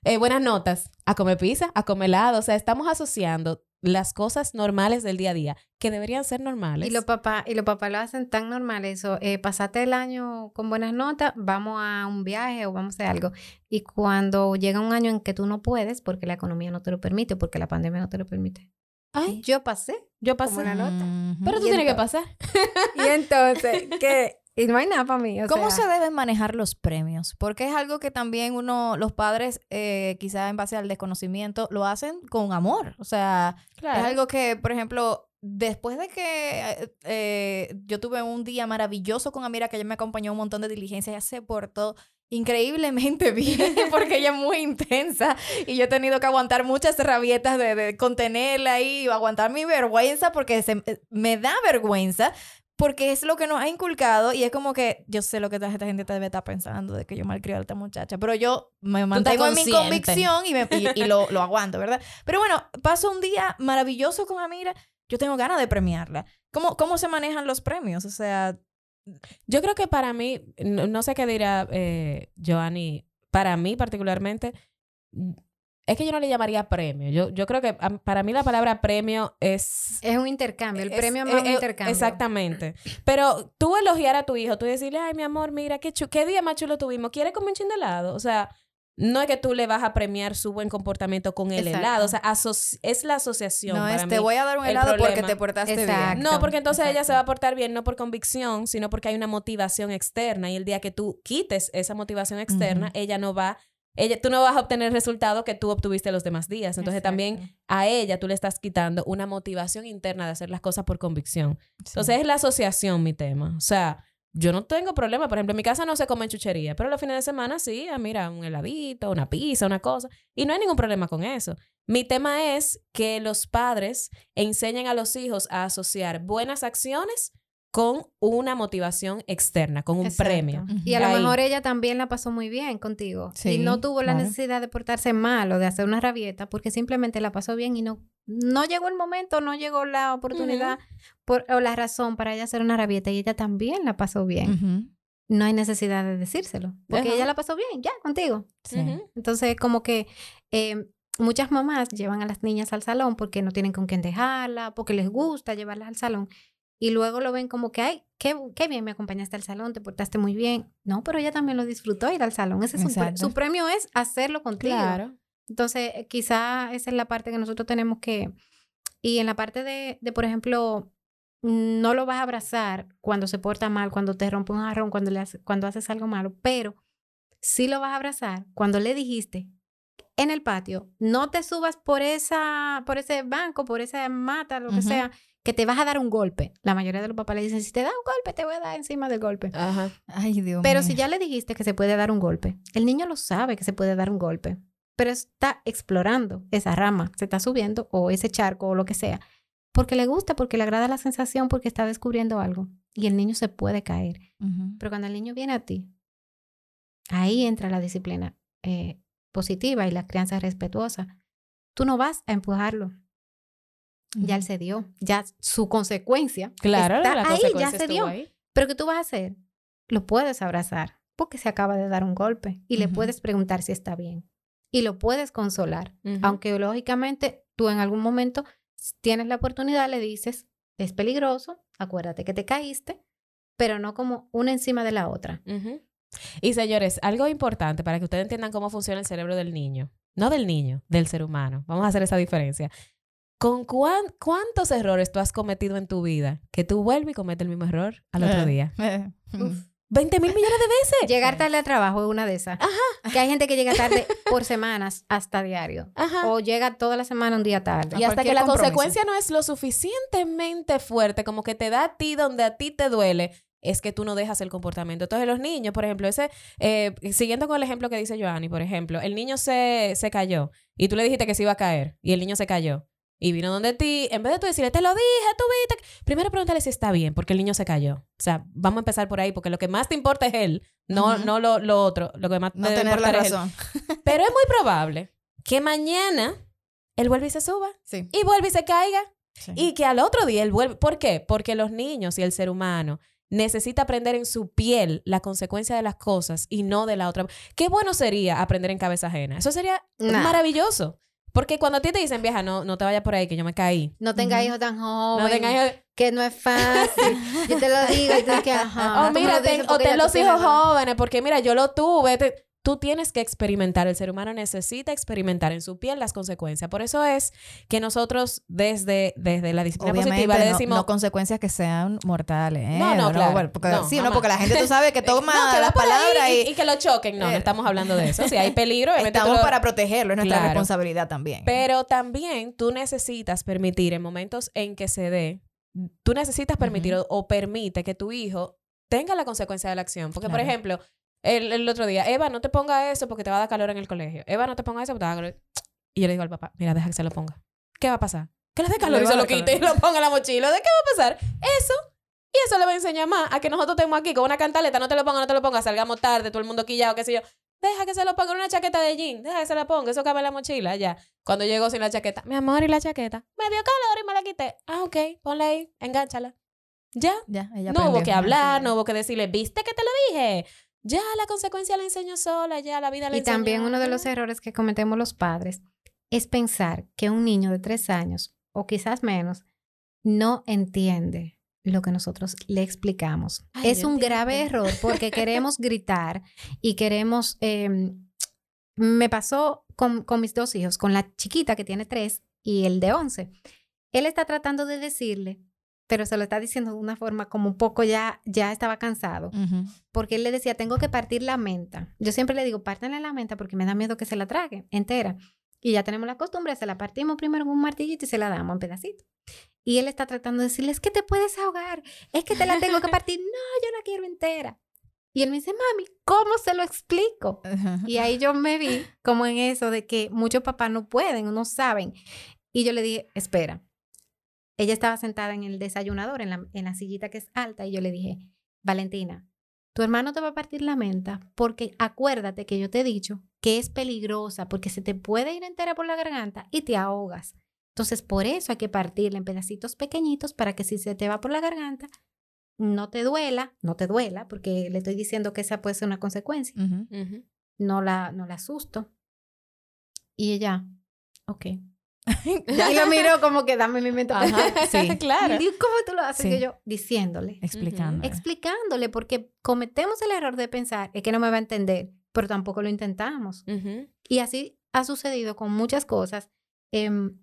Eh, buenas notas, a comer pizza, a comer helado. O sea, estamos asociando las cosas normales del día a día, que deberían ser normales. Y los papás y los papás lo hacen tan normal eso. Eh, pasaste el año con buenas notas, vamos a un viaje o vamos a hacer algo. Y cuando llega un año en que tú no puedes, porque la economía no te lo permite, porque la pandemia no te lo permite. Ay, Yo pasé. yo pasé. como una nota. Pero tú tienes que pasar. Y entonces, ¿qué? Y no hay nada para mí. o ¿Cómo sea, se deben manejar los premios? Porque es algo que también uno, los padres, eh, quizá en base al desconocimiento, lo hacen con amor. O sea, es algo que, por ejemplo, después de que eh, eh, yo tuve un día maravilloso con Amira, que ella me acompañó un montón de diligencias, ella se portó increíblemente bien porque ella es muy intensa y yo he tenido que aguantar muchas rabietas de, de contenerla y aguantar mi vergüenza porque se, me da vergüenza porque es lo que nos ha inculcado y es como que yo sé lo que esta esta gente debe estar pensando de que yo malcriado a esta muchacha, pero yo me mantengo en mi convicción y, me- y- y lo, lo aguanto, ¿verdad? Pero bueno, paso un día maravilloso con Amira, yo tengo ganas de premiarla. ¿Cómo, cómo se manejan los premios? O sea, Yo creo que para mí, no, no sé qué dirá eh, Joanny, para mí particularmente, es que yo no le llamaría premio. Yo, yo creo que para mí la palabra premio es... Es un intercambio. El es- premio es eh, un eh, intercambio. Exactamente. Pero tú elogiar a tu hijo, tú decirle, ay, mi amor, mira, qué, chu- qué día más chulo tuvimos. ¿Quiere comer un chin de helado? O sea, no es que tú le vas a premiar su buen comportamiento con el Exacto. helado. O sea, es la asociación. no para es te voy a dar un el helado porque te portaste Exacto. bien. No, porque entonces ella se va a portar bien no por convicción, sino porque hay una motivación externa y el día que tú quites esa motivación externa, ella no va, ella, tú no vas a obtener el resultado que tú obtuviste los demás días. Entonces también a ella tú le estás quitando una motivación interna de hacer las cosas por convicción. Sí. Entonces es la asociación mi tema. O sea, yo no tengo problema. Por ejemplo, en mi casa no se come chuchería, pero los fines de semana sí, ah, mira, un heladito, una pizza, una cosa. Y no hay ningún problema con eso. Mi tema es que los padres enseñen a los hijos a asociar buenas acciones con una motivación externa, con un Exacto. premio. Y a lo Ahí. mejor ella también la pasó muy bien contigo. Sí, y no tuvo la claro. necesidad de portarse mal o de hacer una rabieta porque simplemente la pasó bien y no, no llegó el momento, no llegó la oportunidad por, o la razón para ella hacer una rabieta y ella también la pasó bien. No hay necesidad de decírselo porque Ajá. ella la pasó bien ya contigo. Sí. Entonces, como que eh, muchas mamás llevan a las niñas al salón porque no tienen con quién dejarla, porque les gusta llevarlas al salón. Y luego lo ven como que, ay, qué, qué bien me acompañaste al salón, te portaste muy bien. No, pero ella también lo disfrutó ir al salón. Ese es su, pre- su premio es hacerlo contigo. Claro. Entonces, eh, quizá esa es la parte que nosotros tenemos que... Y en la parte de, de, por ejemplo, no lo vas a abrazar cuando se porta mal, cuando te rompe un jarrón, cuando, le hace- cuando haces algo malo, pero sí lo vas a abrazar cuando le dijiste en el patio, no te subas por, esa, por ese banco, por esa mata, lo que Ujú. sea, que te vas a dar un golpe. La mayoría de los papás le dicen, si te da un golpe, te voy a dar encima del golpe. Ajá. Ay, Dios Pero si ya le dijiste que se puede dar un golpe, el niño lo sabe que se puede dar un golpe, pero está explorando esa rama, se está subiendo o ese charco o lo que sea, porque le gusta, porque le agrada la sensación, porque está descubriendo algo y el niño se puede caer. Pero cuando el niño viene a ti, ahí entra la disciplina. Eh, positiva y la crianza respetuosa, tú no vas a empujarlo. Ya él se dio, ya su consecuencia Claro, está la ahí, consecuencia ya se dio. ahí. Pero ¿qué tú vas a hacer? Lo puedes abrazar porque se acaba de dar un golpe y le Ujú. puedes preguntar si está bien y lo puedes consolar. Ujú. Aunque lógicamente tú en algún momento tienes la oportunidad, le dices, es peligroso, acuérdate que te caíste, pero no como una encima de la otra. Ujú. Y señores, algo importante para que ustedes entiendan cómo funciona el cerebro del niño. No del niño, del ser humano. Vamos a hacer esa diferencia. ¿Con cuán- cuántos errores tú has cometido en tu vida que tú vuelves y cometes el mismo error al otro Eh, día? eh, Uf. 20 mil millones de veces. Llegar tarde al trabajo es una de esas. Que hay gente que llega tarde por semanas hasta diario. Ajá. O llega toda la semana un día tarde. Y hasta que la compromiso. consecuencia no es lo suficientemente fuerte como que te da a ti donde a ti te duele, es que tú no dejas el comportamiento. Entonces los niños, por ejemplo, ese, eh, siguiendo con el ejemplo que dice Joanny, por ejemplo, el niño se, se cayó y tú le dijiste que se iba a caer y el niño se cayó. Y vino donde ti, en vez de tú decirle, te lo dije, tú viste. que-". Primero pregúntale si está bien, porque el niño se cayó. O sea, vamos a empezar por ahí, porque lo que más te importa es él, no, no lo, lo otro. Lo que más No te tener la importa es él. razón. Pero es muy probable que mañana él vuelva y se suba Sí. y vuelve y se caiga. sí. Y que al otro día él vuelve. ¿Por qué? Porque los niños y el ser humano necesita aprender en su piel la consecuencia de las cosas y no de la otra. Qué bueno sería aprender en cabeza ajena. Eso sería Nah. maravilloso. Porque cuando a ti te dicen, vieja, no, no te vayas por ahí, que yo me caí. No tenga Ujú. hijos tan jóvenes. No tengas Que no es fácil. yo te lo digo y tú que ajá. O mira, ten, o ten los hijos jóvenes, porque mira, yo lo tuve. Te- tú tienes que experimentar. El ser humano necesita experimentar en su piel las consecuencias. Por eso es que nosotros, desde, desde la disciplina Obviamente, positiva, le no- decimos. no, consecuencias que sean mortales. ¿eh? No, no, claro. bueno, porque, No, sí, no, porque la gente tú sabes que toma No, que las palabras y, y, y que lo choquen. No, no Eh, estamos hablando de eso. Si hay peligro, estamos lo- para protegerlo, es nuestra Claro. responsabilidad también. Pero también tú necesitas permitir en momentos en que se dé, tú necesitas permitir o, o permite que tu hijo tenga la consecuencia de la acción. Porque, por ejemplo, el, el otro día, Eva, no te ponga eso porque te va a dar calor en el colegio. Eva, no te ponga eso porque te va a dar calor. Y yo le digo al papá, mira, deja que se lo ponga. ¿Qué va a pasar? Que le dé calor Le y se lo quite y lo ponga en la mochila. ¿De qué va a pasar? Eso. Y eso le va a enseñar más a que nosotros estemos aquí con una cantaleta, no te lo ponga, no te lo ponga, salgamos tarde, todo el mundo quillado, qué sé yo. Deja que se lo ponga en una chaqueta de jean, deja que se la ponga, eso cabe en la mochila, ya. Cuando llegó sin la chaqueta, mi amor, ¿y la chaqueta? Me dio calor y me la quité. Ah, ok, ponla ahí, enganchala. Ya. ya, ella no hubo que hablar, es. no hubo que decirle, ¿viste que te lo dije? Ya, la consecuencia la enseñó sola, ya, la vida la Y también uno de los errores que cometemos los padres es pensar que un niño de tres años o quizás menos no entiende lo que nosotros le explicamos. Ay, es un grave error porque queremos gritar y queremos... em, me pasó con, con mis dos hijos, con la chiquita que tiene tres y el de once. Él está tratando de decirle, pero se lo está diciendo de una forma como un poco ya, ya estaba cansado porque él le decía, tengo que partir la menta. Yo siempre le digo, pártanle la menta porque me da miedo que se la trague entera. Y ya tenemos la costumbre, se la partimos primero con un martillito y se la damos en pedacitos. Y él está tratando de decirle, es que te puedes ahogar, es que te la tengo que partir. No, yo la quiero entera. Y él me dice, mami, ¿cómo se lo explico? Y ahí yo me vi como en eso de que muchos papás no pueden, no saben. Y yo le dije, espera. Ella estaba sentada en el desayunador, en la, en la sillita que es alta, y yo le dije, Valentina, tu hermano te va a partir la menta porque acuérdate que yo te he dicho que es peligrosa porque se te puede ir entera por la garganta y te ahogas. Entonces, por eso hay que partirla en pedacitos pequeñitos para que si se te va por la garganta, no te duela, no te duela, porque le estoy diciendo que esa puede ser una consecuencia no la, no la asusto. Y ella, ok. Ya. Y lo miro como que dame mi mente. Ajá, sí. claro. Y digo, ¿cómo tú lo haces? Sí. Que yo, diciéndole, Explicando. explicándole, porque cometemos el error de pensar, es que no me va a entender, pero tampoco lo intentamos. Y así ha sucedido con muchas cosas. Em,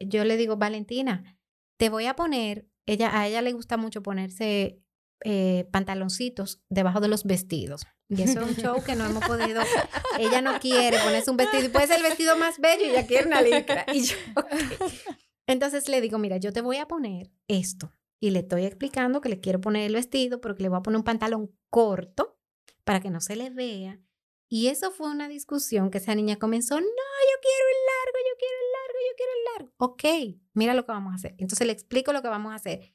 yo le digo, Valentina, te voy a poner, ella, a ella le gusta mucho ponerse eh, pantaloncitos debajo de los vestidos. Y eso es un show que no hemos podido. Ella no quiere ponerse un vestido y puede ser el vestido más bello y ella quiere una licra. Y yo. Entonces le digo, mira, yo te voy a poner esto. Y le estoy explicando que le quiero poner el vestido, pero que le voy a poner un pantalón corto para que no se le vea. Y eso fue una discusión que esa niña comenzó, no, yo quiero el largo, yo quiero el largo, yo quiero el largo. Ok, mira lo que vamos a hacer. Entonces le explico lo que vamos a hacer.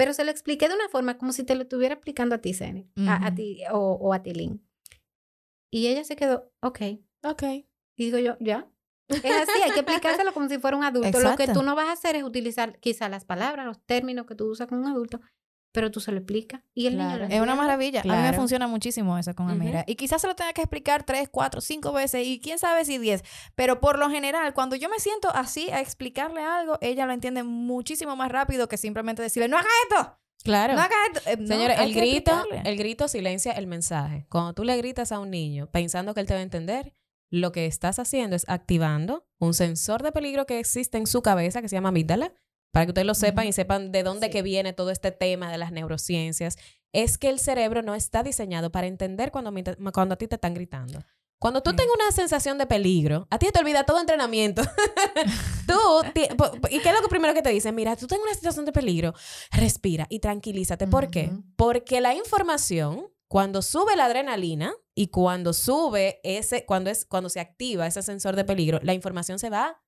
Pero se lo expliqué de una forma como si te lo estuviera explicando a ti, Sene, a, ti o, o a ti, Lynn. Y ella se quedó, ok. Ok. Y digo yo, ya. Es así, hay que explicárselo como si fuera un adulto. Lo que tú no vas a hacer es utilizar quizás las palabras, los términos que tú usas con un adulto, pero tú se lo explicas. Y el niño lo Es una maravilla. A mí me funciona muchísimo eso con. Amira. Y quizás se lo tenga que explicar tres, cuatro, cinco veces y quién sabe si diez. Pero por lo general, cuando yo me siento así a explicarle algo, ella lo entiende muchísimo más rápido que simplemente decirle, no haga esto, Claro. no haga esto. Eh, no, hay el grito, explicarle. el grito silencia el mensaje. Cuando tú le gritas a un niño pensando que él te va a entender, lo que estás haciendo es activando un sensor de peligro que existe en su cabeza que se llama amígdala, para que ustedes lo sepan y sepan de dónde Sí. que viene todo este tema de las neurociencias. Es que el cerebro no está diseñado para entender cuando, mi- cuando a ti te están gritando. Cuando tú Sí. tengas una sensación de peligro, a ti te olvida todo entrenamiento. tú, ti- po- po- ¿y qué es lo que primero que te dicen? Mira, tú tengas una situación de peligro, respira y tranquilízate. ¿Por qué? Porque la información, cuando sube la adrenalina y cuando sube ese, cuando es, cuando se activa ese sensor de peligro, la información se va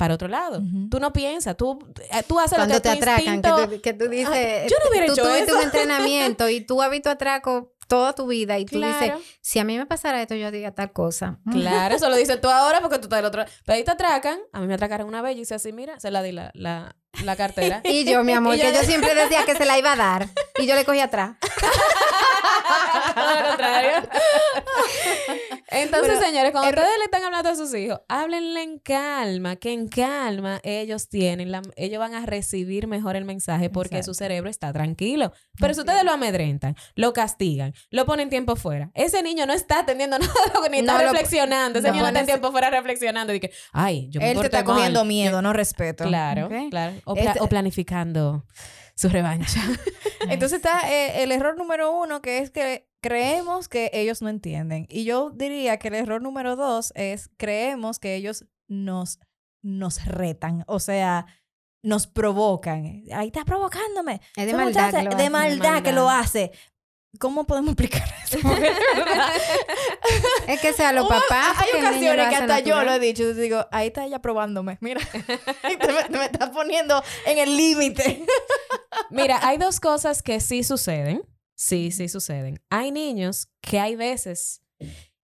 para otro lado. Tú no piensas, tú, eh, tú haces Cuando lo que te tu atracan, que tú, que tú dices, Ah, yo no hubiera tú hecho eso. un entrenamiento y tú has visto atraco toda tu vida y tú dices, si a mí me pasara esto, yo diría tal cosa. claro, eso lo dices tú ahora porque tú estás del otro lado. Pero ahí te atracan, a mí me atracaron una vez y hice así, mira, se la di la, la, la cartera. Y yo, mi amor, yo- que yo siempre decía que se la iba a dar. Y yo le cogí atrás. Todo lo contrario. Entonces, Pero, señores, cuando ustedes le están hablando a sus hijos, háblenle en calma, que en calma ellos tienen, la- ellos van a recibir mejor el mensaje porque su cerebro está tranquilo. Pero si ustedes lo amedrentan, lo castigan, lo ponen tiempo fuera, ese niño no está atendiendo nada ni está No, reflexionando. Ese no. niño no está en tiempo fuera reflexionando y que, ay, yo me Él te está cogiendo mal. miedo, no respeto. Claro, claro. O, pla- Este- o planificando su revancha. Entonces está eh, el error número uno, que es que creemos que ellos no entienden. Y yo diría que el error número dos es creemos que ellos nos, nos retan. O sea, nos provocan. Ahí está provocándome. Es de maldad que lo de maldad que lo hace. ¿Cómo podemos explicar eso? Es que sea los papás. Hay ocasiones que hasta yo lo he dicho. Yo digo, ahí está ella probándome. Mira, me, me está poniendo en el límite. Mira, hay dos cosas que sí suceden. Sí, sí suceden. Hay niños que hay veces,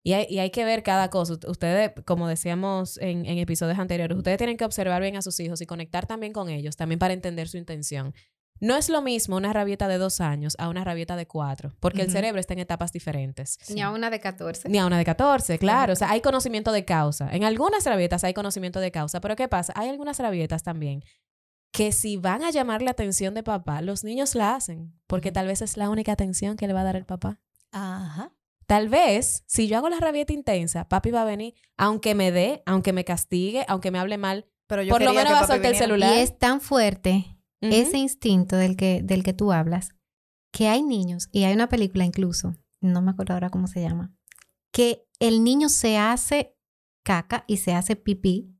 y hay, y hay que ver cada cosa. Ustedes, como decíamos en, en episodios anteriores, ustedes tienen que observar bien a sus hijos y conectar también con ellos, también para entender su intención. No es lo mismo una rabieta de dos años a una rabieta de cuatro, porque el cerebro está en etapas diferentes. Ni a una de 14. Ni a una de 14, claro. O sea, hay conocimiento de causa. En algunas rabietas hay conocimiento de causa, pero ¿qué pasa? Hay algunas rabietas también que si van a llamar la atención de papá, los niños la hacen, porque tal vez es la única atención que le va a dar el papá. Ajá. Tal vez, si yo hago la rabieta intensa, papi va a venir, aunque me dé, aunque me castigue, aunque me hable mal, Pero yo por lo menos que va a soltar el celular. Y es tan fuerte ese instinto del que, del que tú hablas, que hay niños, y hay una película incluso, no me acuerdo ahora cómo se llama, que el niño se hace caca y se hace pipí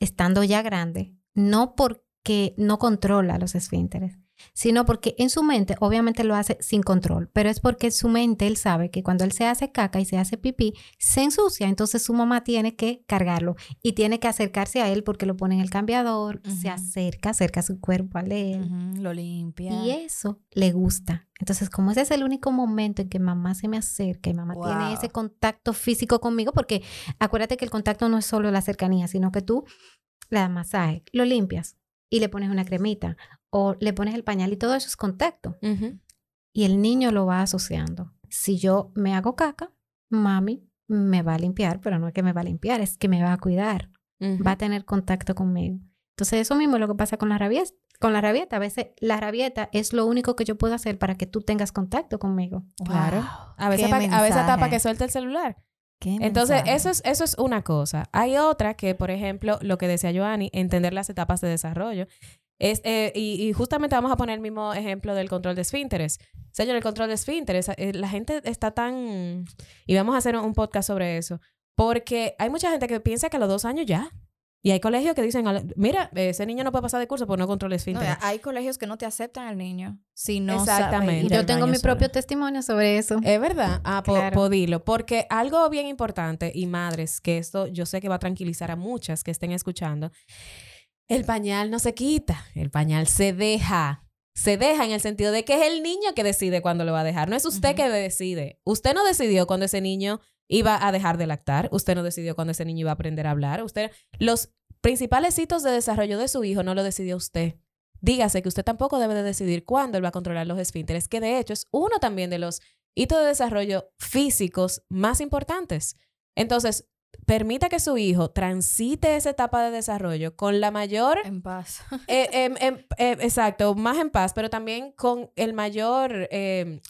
estando ya grande, no porque no controla los esfínteres, sino porque en su mente obviamente lo hace sin control, pero es porque en su mente él sabe que cuando él se hace caca y se hace pipí, se ensucia, entonces su mamá tiene que cargarlo y tiene que acercarse a él porque lo pone en el cambiador, se acerca, acerca su cuerpo a él. Lo limpia. Y eso le gusta. Entonces, como ese es el único momento en que mamá se me acerca y mamá tiene ese contacto físico conmigo, porque acuérdate que el contacto no es solo la cercanía, sino que tú le das masaje, lo limpias y le pones una cremita o le pones el pañal y todo eso es contacto. Y el niño lo va asociando. Si yo me hago caca, mami me va a limpiar, pero no es que me va a limpiar, es que me va a cuidar va a tener contacto conmigo. Entonces, eso mismo es lo que pasa con la rabieta. Con la rabieta, a veces la rabieta es lo único que yo puedo hacer para que tú tengas contacto conmigo. Claro. Wow, A veces, a veces para que suelte el celular. Qué Entonces, mensaje. eso es, eso es una cosa. Hay otra que, por ejemplo, lo que decía Joanny, entender las etapas de desarrollo. Es, eh, y, y justamente vamos a poner el mismo ejemplo del control de esfínteres. Señor, el control de esfínteres, eh, la gente está tan... Y vamos a hacer un podcast sobre eso. Porque hay mucha gente que piensa que a los dos años ya. Y hay colegios que dicen, mira, ese niño no puede pasar de curso porque no controla No, esfínteres. hay colegios que no te aceptan al niño si no Exactamente. Yo tengo mi sola. propio testimonio sobre eso. Es verdad. Ah, Claro. po dilo. Porque algo bien importante, y madres, que esto yo sé que va a tranquilizar a muchas que estén escuchando, el pañal no se quita, el pañal se deja. Se deja en el sentido de que es el niño que decide cuándo lo va a dejar. No es usted Ujú. que decide. Usted no decidió cuando ese niño iba a dejar de lactar, usted no decidió cuándo ese niño iba a aprender a hablar, usted los principales hitos de desarrollo de su hijo no lo decidió usted. Dígase que usted tampoco debe de decidir cuándo él va a controlar los esfínteres, que de hecho es uno también de los hitos de desarrollo físicos más importantes. Entonces, permita que su hijo transite esa etapa de desarrollo con la mayor... En paz. eh, em, em, eh, exacto, más en paz, pero también con el mayor,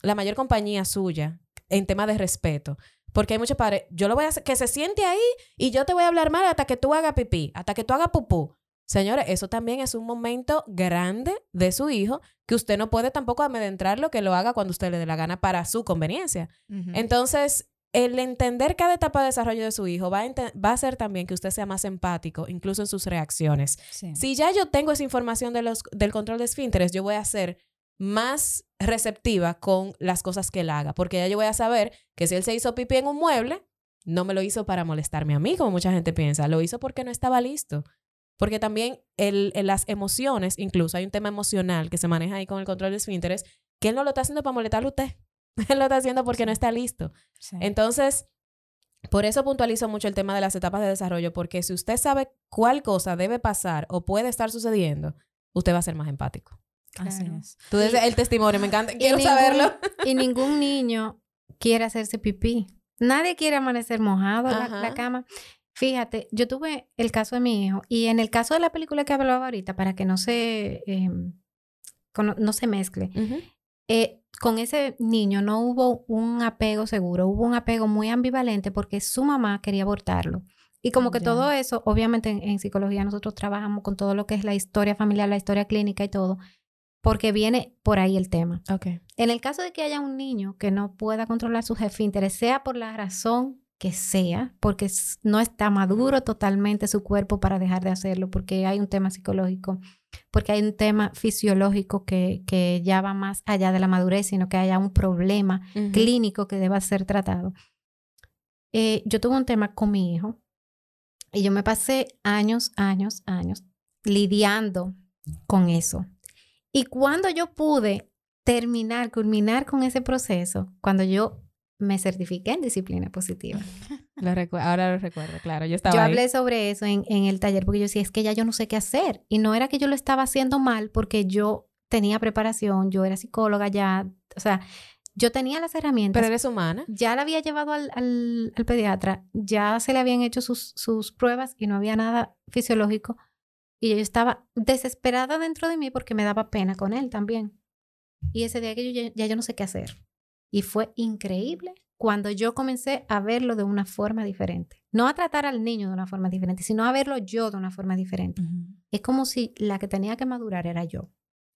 la mayor compañía suya en tema de respeto. Porque hay muchos padres, yo lo voy a hacer, que se siente ahí y yo te voy a hablar mal hasta que tú hagas pipí, hasta que tú hagas pupú. Señores, eso también es un momento grande de su hijo que usted no puede tampoco amedrentarlo que lo haga cuando usted le dé la gana para su conveniencia. Entonces, el entender cada etapa de desarrollo de su hijo va a, va a hacer también que usted sea más empático, incluso en sus reacciones. Sí. Si ya yo tengo esa información de los, del control de esfínteres, yo voy a ser más receptiva con las cosas que él haga, porque ya yo voy a saber que si él se hizo pipí en un mueble, no me lo hizo para molestarme a mí, como mucha gente piensa, lo hizo porque no estaba listo. Porque también el, el- las emociones, incluso hay un tema emocional que se maneja ahí con el control de esfínteres, que él no lo está haciendo para molestarle a usted. Él lo está haciendo porque no está listo. Sí. Entonces, por eso puntualizo mucho el tema de las etapas de desarrollo, porque si usted sabe cuál cosa debe pasar o puede estar sucediendo, usted va a ser más empático. Así es. Tú desde el testimonio, me encanta. Y Quiero ningún- saberlo. Y ningún niño quiere hacerse pipí. Nadie quiere amanecer mojado en la, cama. Fíjate, yo tuve el caso de mi hijo y en el caso de la película que hablaba ahorita, para que no se, eh, cono- no se mezcle, eh, con ese niño no hubo un apego seguro, hubo un apego muy ambivalente porque su mamá quería abortarlo. Y como que Ya. todo eso, obviamente en, en psicología nosotros trabajamos con todo lo que es la historia familiar, la historia clínica y todo, porque viene por ahí el tema. Ok. En el caso de que haya un niño que no pueda controlar sus esfínteres, sea por la razón que sea, porque no está maduro totalmente su cuerpo para dejar de hacerlo, porque hay un tema psicológico, porque hay un tema fisiológico que, que ya va más allá de la madurez, sino que haya un problema clínico que deba ser tratado. Eh, yo tuve un tema con mi hijo y yo me pasé años, años, años lidiando con eso. Y cuando yo pude terminar, culminar con ese proceso, cuando yo me certifiqué en disciplina positiva. Lo ahora lo recuerdo, claro. Yo estaba Yo ahí. hablé sobre eso en, en el taller porque yo decía, es que ya yo no sé qué hacer. Y no era que yo lo estaba haciendo mal porque yo tenía preparación, yo era psicóloga ya, o sea, yo tenía las herramientas. Pero eres humana. ya la había llevado al, al- al pediatra, ya se le habían hecho sus, sus pruebas y no había nada fisiológico. Y yo estaba desesperada dentro de mí porque me daba pena con él también. Y ese día que yo ya, ya yo no sé qué hacer. Y fue increíble cuando yo comencé a verlo de una forma diferente. No a tratar al niño de una forma diferente, sino a verlo yo de una forma diferente. Es como si la que tenía que madurar era yo.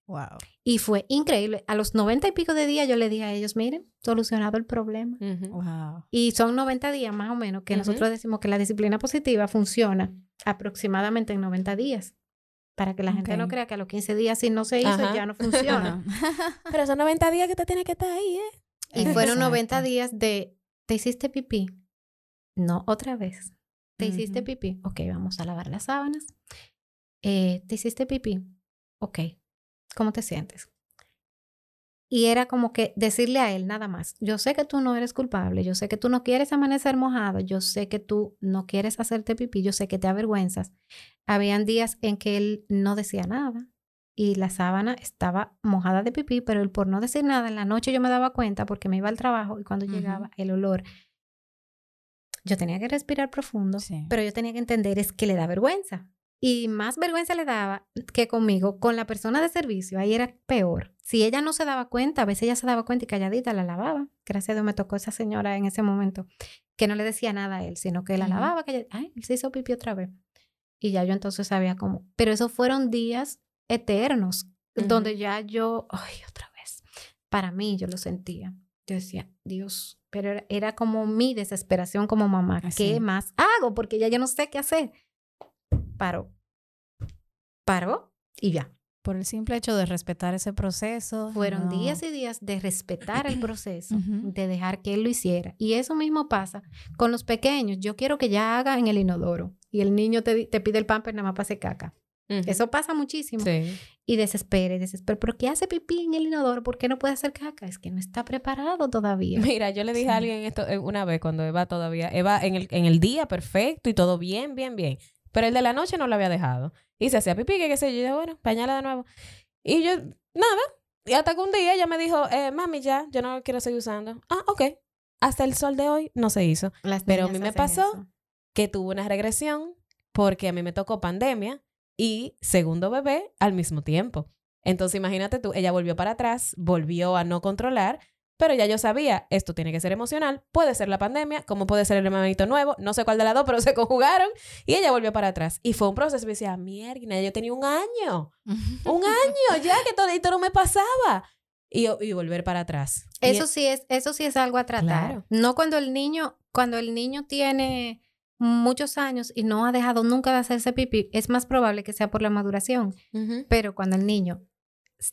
Wow. Y fue increíble. A los noventa y pico de días yo le dije a ellos, miren, solucionado el problema. Wow. Y son 90 días más o menos que nosotros decimos que la disciplina positiva funciona aproximadamente en 90 días. Para que la gente no crea que a los 15 días si no se hizo Ajá. ya no funciona. Pero son 90 días que te tiene que estar ahí, ¿eh? y fueron 90 Exacto. días de, ¿te hiciste pipí? No, otra vez. ¿Te hiciste pipí? Ok, vamos a lavar las sábanas. Eh, ¿Te hiciste pipí? Ok, ¿cómo te sientes? Y era como que decirle a él nada más, yo sé que tú no eres culpable, yo sé que tú no quieres amanecer mojado, yo sé que tú no quieres hacerte pipí, yo sé que te avergüenzas. Habían días en que él no decía nada y la sábana estaba mojada de pipí, pero él por no decir nada, en la noche yo me daba cuenta porque me iba al trabajo y cuando llegaba el olor, yo tenía que respirar profundo, Sí. pero yo tenía que entender es que le da vergüenza. Y más vergüenza le daba que conmigo, con la persona de servicio, ahí era peor. Si ella no se daba cuenta, a veces ella se daba cuenta y calladita la lavaba. Gracias a Dios me tocó esa señora en ese momento, que no le decía nada a él, sino que la Ujú. lavaba, que ay, él se hizo pipí otra vez. Y ya yo entonces sabía cómo. Pero esos fueron días eternos, donde ya yo, ay, otra vez. Para mí yo lo sentía. Yo decía, Dios, pero era, era como mi desesperación como mamá. Así. ¿Qué más hago? Porque ya yo no sé qué hacer. Paró. Paró y ya. Por el simple hecho de respetar ese proceso. Fueron no- días y días de respetar el proceso, de dejar que él lo hiciera. Y eso mismo pasa con los pequeños. Yo quiero que ya haga en el inodoro y el niño te, te pide el pamper nada más para hacer caca. Ujú. Eso pasa muchísimo. Sí. Y desespera, y desespera. ¿Pero qué hace pipí en el inodoro? ¿Por qué no puede hacer caca? Es que no está preparado todavía. Mira, yo le dije a alguien esto eh, una vez cuando Eva todavía, Eva en el, en el día perfecto y todo bien, bien, bien. Pero el de la noche no lo había dejado. Y se hacía pipí, que qué sé yo. Y yo, bueno, pañala de nuevo. Y yo, nada. Y hasta que un día ella me dijo, eh, mami, ya, yo no lo quiero seguir usando. Ah, ok. Hasta el sol de hoy no se hizo. Las Pero a mí me pasó eso. que tuvo una regresión porque a mí me tocó pandemia y segundo bebé al mismo tiempo. Entonces imagínate tú, ella volvió para atrás, volvió a no controlar, pero ya yo sabía, esto tiene que ser emocional, puede ser la pandemia, como puede ser el hermanito nuevo, no sé cuál de las dos, pero se conjugaron y ella volvió para atrás. Y fue un proceso, y me decía, mierda, yo tenía un año, un año ya que todo esto no me pasaba. Y, y volver para atrás. Y- Eso sí es, eso sí es algo a tratar. Claro. No cuando el niño, cuando el niño tiene muchos años y no ha dejado nunca de hacerse pipí, es más probable que sea por la maduración. Ujú. Pero cuando el niño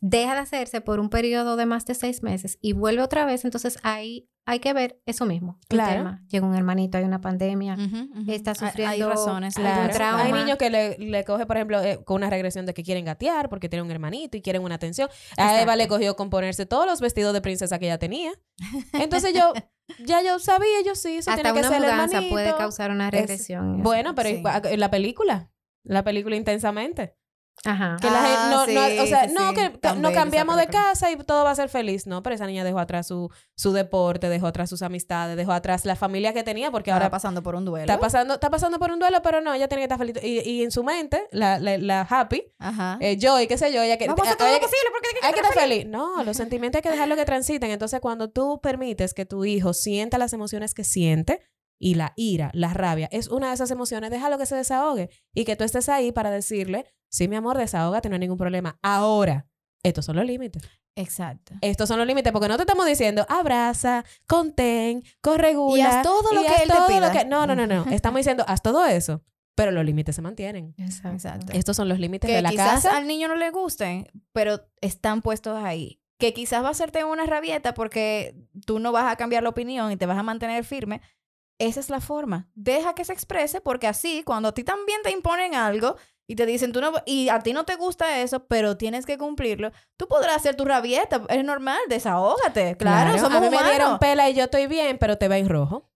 deja de hacerse por un periodo de más de seis meses y vuelve otra vez, entonces ahí hay que ver eso mismo. el Claro. tema. Llega un hermanito, hay una pandemia. Está Hay- Hay sufriendo razones. algún Claro. trauma. Hay niños que le, le coge, por ejemplo, eh, con una regresión de que quieren gatear porque tienen un hermanito y quieren una atención. A Eva le cogió con ponerse todos los vestidos de princesa que ella tenía. Entonces yo, ya yo sabía, yo sí, eso Hasta tiene que una ser el mudanza puede causar una regresión. Bueno, pero Sí. la película, la película intensamente. Ajá. Que la gente, Ah, no, no, o sea, sí, no, sí. que Tan no cambiamos de casa y todo va a ser feliz. No, pero esa niña dejó atrás su, su deporte, dejó atrás sus amistades, dejó atrás la familia que tenía porque Ahora ahora pasando por un duelo. Está pasando, está pasando por un duelo, pero no, ella tiene que estar feliz. Y, y en su mente, la, la, la happy, Ajá. eh, Joy, qué sé yo, ella que. Vamos a hacer eh, todo lo que- posible porque hay que estar feliz. No, los sentimientos hay que dejarlo que transiten. Entonces, cuando tú permites que tu hijo sienta las emociones que siente, y la ira, la rabia, es una de esas emociones, déjalo que se desahogue. Y que tú estés ahí para decirle, sí, mi amor, desahógate, no hay ningún problema. Ahora, estos son los límites. Exacto. Estos son los límites, porque no te estamos diciendo abraza, contén, corregula. Y haz todo lo y que haz él te todo lo que- No, no, no, no. Estamos diciendo, haz todo eso, pero los límites se mantienen. Exacto. Exacto. Estos son los límites que de la quizás casa. al niño no le gusten, pero están puestos ahí. Que quizás va a hacerte una rabieta porque tú no vas a cambiar la opinión y te vas a mantener firme. Esa es la forma. Deja que se exprese porque así, cuando a ti también te imponen algo y te dicen, tú no, y a ti no te gusta eso, pero tienes que cumplirlo, tú podrás hacer tu rabieta. Es normal, desahógate. Claro, somos a mí me humanos. dieron pela y yo estoy bien, pero te ven rojo.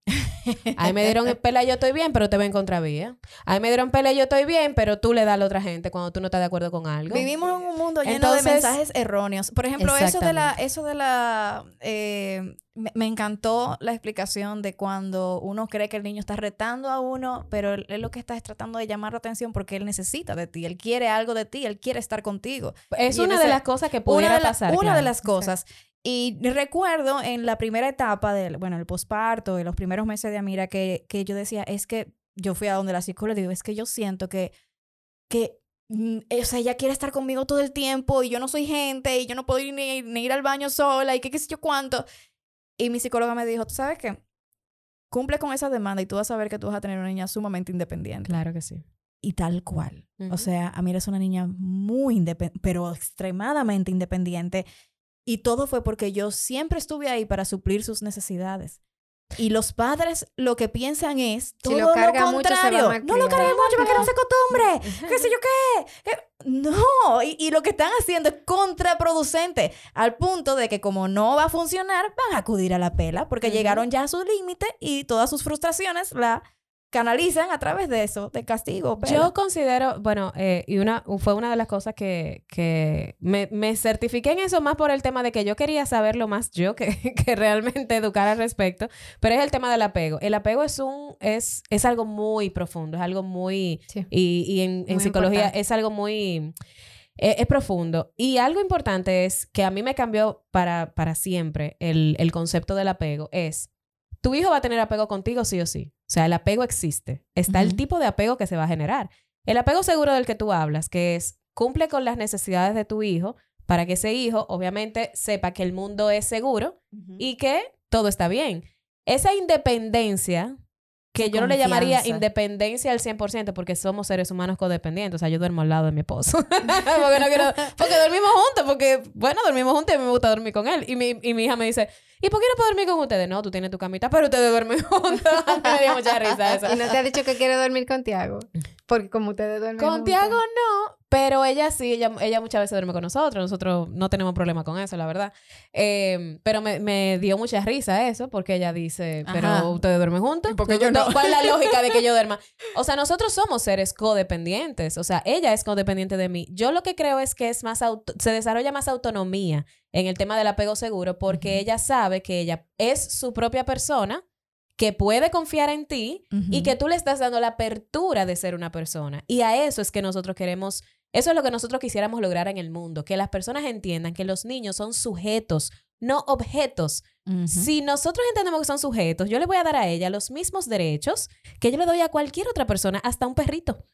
A mí me dieron pela y yo estoy bien, pero te ven contravía. A mí me dieron pela y yo estoy bien, pero tú le das a la otra gente cuando tú no estás de acuerdo con algo. Vivimos en un mundo lleno Entonces- de mensajes erróneos. Por ejemplo, eso de la, eso de la, eh, me, me encantó la explicación de cuando uno cree que el niño está retando a uno, pero él, él lo que está es tratando de llamar la atención porque él necesita de ti, él quiere algo de ti, él quiere estar contigo. Es Y en una de ese- las cosas que Una pudiera de, la- pasar. una de las cosas. Y recuerdo en la primera etapa del, bueno, el posparto, en los primeros meses de Amira, que, que yo decía, es que yo fui a donde la psicóloga y digo, es que yo siento que, que, mm, o sea, ella quiere estar conmigo todo el tiempo y yo no soy gente y yo no puedo ir ni, ni ir al baño sola y que qué sé yo cuánto. Y mi psicóloga me dijo, ¿tú sabes qué? Cumple con esa demanda y tú vas a ver que tú vas a tener una niña sumamente independiente. Claro que sí. Y tal cual. Ujú. O sea, Amira es una niña muy independiente, pero extremadamente independiente. Y todo fue porque yo siempre estuve ahí para suplir sus necesidades. Y los padres lo que piensan es todo lo carga lo mucho, se va a contrario. no lo carguen mucho para que no se acostumbre. ¿Qué sé yo qué? ¿Qué? No. Y, y lo que están haciendo es contraproducente. Al punto de que como no va a funcionar, van a acudir a la pela porque llegaron ya a su límite y todas sus frustraciones la canalizan a través de eso, de castigo. Yo considero, bueno, eh, y una fue una de las cosas que, que me, me certifiqué en eso más por el tema de que yo quería saberlo más yo que, que realmente educar al respecto, pero es el tema del apego. El apego es un, es, es algo muy profundo, es algo muy, Sí. y, y en, psicología importante. es algo muy, eh, es profundo. Y algo importante es que a mí me cambió para, para siempre el, el concepto del apego, es, tu hijo va a tener apego contigo sí o sí. O sea, el apego existe. Está el tipo de apego que se va a generar. El apego seguro del que tú hablas, que es cumple con las necesidades de tu hijo para que ese hijo obviamente sepa que el mundo es seguro y que todo está bien. Esa independencia, que yo no le llamaría independencia al 100% porque somos seres humanos codependientes. O sea, yo duermo al lado de mi esposo. porque, no quiero- porque dormimos juntos, porque, bueno, dormimos juntos y me gusta dormir con él. Y mi, y mi hija me dice, ¿y por qué no puedo dormir con ustedes? No, tú tienes tu camita, pero ustedes duermen juntos. me dio mucha risa eso. Y no te ha dicho que quiere dormir con Tiago. Porque como ustedes duermen Con juntos. Tiago no, pero ella sí, ella, ella muchas veces duerme con nosotros. Nosotros no tenemos problema con eso, la verdad. Eh, pero me, me dio mucha risa eso, porque ella dice, pero ustedes duermen juntos. ¿Y por qué yo no? ¿Cuál es la lógica de que yo duerma? O sea, nosotros somos seres codependientes. O sea, ella es codependiente de mí. Yo lo que creo es que es más auto- se desarrolla más autonomía en el tema del apego seguro, porque ella sabe que ella es su propia persona que puede confiar en ti y que tú le estás dando la apertura de ser una persona. Y a eso es que nosotros queremos, eso es lo que nosotros quisiéramos lograr en el mundo, que las personas entiendan que los niños son sujetos, no objetos. Si nosotros entendemos que son sujetos, yo le voy a dar a ella los mismos derechos que yo le doy a cualquier otra persona, hasta a un perrito.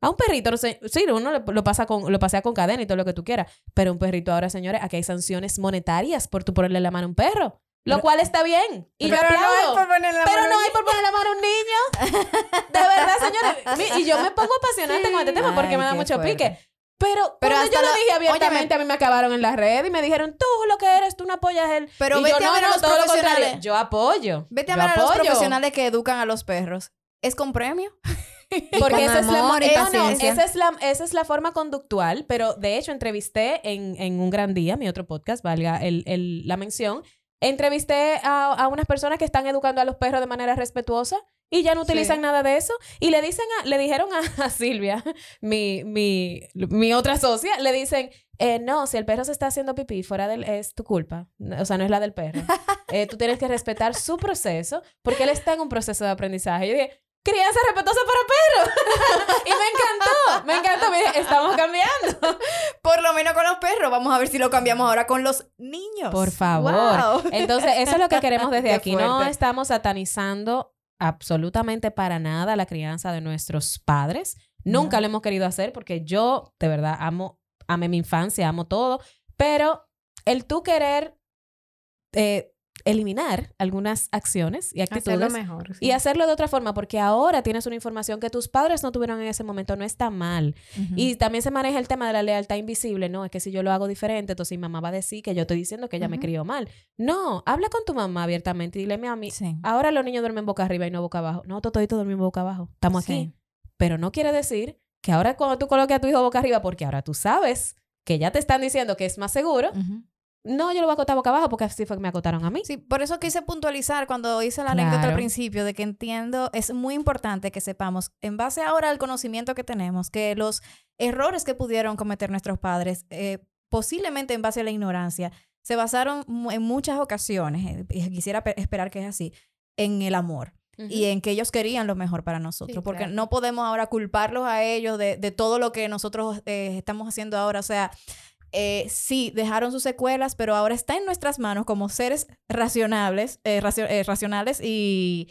A un perrito, no sé, sí, uno lo, pasa con, lo pasea con cadena y todo lo que tú quieras, pero un perrito ahora, señores, aquí hay sanciones monetarias por tú ponerle la mano a un perro, lo cual está bien. Y yo Pero no hay aplaudo. por poner la Pero mano no hay por poner la mano a un niño. De verdad, señores. Y yo me pongo apasionante con este tema porque Ay, me da mucho fuerte. pique. Pero, Pero cuando yo lo lo- dije abiertamente, Óyeme. a mí me acabaron en la red y me dijeron, tú lo que eres, tú no apoyas el... Pero y vete yo, a no, ver a no, los todo lo contrario. profesionales. Yo apoyo. Vete a ver a los profesionales que educan a los perros. ¿Es con premio? Porque esa es, la, eh, no, esa, es la, esa es la forma conductual, pero de hecho entrevisté en, en Un Gran Día, mi otro podcast, valga el, el- la mención, entrevisté a, a unas personas que están educando a los perros de manera respetuosa y ya no utilizan Sí. nada de eso. Y le dicen a- le dijeron a, a Silvia, mi, mi, mi otra socia, le dicen, eh, no, si el perro se está haciendo pipí fuera del, es tu culpa. O sea, no es la del perro. Eh, tú tienes que respetar su proceso porque él está en un proceso de aprendizaje. Yo dije, crianza respetuosa para perros. y me encantó, me encantó. Estamos cambiando. Por lo menos con los perros. Vamos a ver si lo cambiamos ahora con los niños. Por favor. Wow. Entonces, eso es lo que queremos desde Qué aquí. No estamos satanizando absolutamente para nada la crianza de nuestros padres. Nunca lo hemos querido hacer porque yo, de verdad, amo, amé mi infancia, amo todo. Pero el tú querer eh, eliminar algunas acciones y Hacerlo actitudes mejor. sí. y hacerlo de otra forma porque ahora tienes una información que tus padres no tuvieron en ese momento, no está mal. Ujú. Y también se maneja el tema de la lealtad invisible, ¿no? Es que si yo lo hago diferente, entonces mi mamá va a decir que yo estoy diciendo que ella me Ujú. crió mal. No, habla con tu mamá abiertamente y dile, a mí, Sí. ahora los niños duermen boca arriba y no boca abajo. No, todos duermen boca abajo. Estamos aquí. Sí. Pero no quiere decir que ahora cuando tú coloques a tu hijo boca arriba, porque ahora tú sabes que ya te están diciendo que es más seguro, Ujú. No, yo lo voy a acotar boca abajo porque así fue que me acotaron a mí. Sí, por eso quise puntualizar cuando hice la anécdota al principio de que entiendo, es muy importante que sepamos, en base ahora al conocimiento que tenemos, que los errores que pudieron cometer nuestros padres, eh, posiblemente en base a la ignorancia, se basaron en muchas ocasiones, eh, y quisiera pe- esperar que es así, en el amor. y en que ellos querían lo mejor para nosotros, Sí, porque claro. no podemos ahora culparlos a ellos de, de todo lo que nosotros eh, estamos haciendo ahora. O sea, eh, sí, dejaron sus secuelas, pero ahora está en nuestras manos como seres racionales, eh, eh, racionales y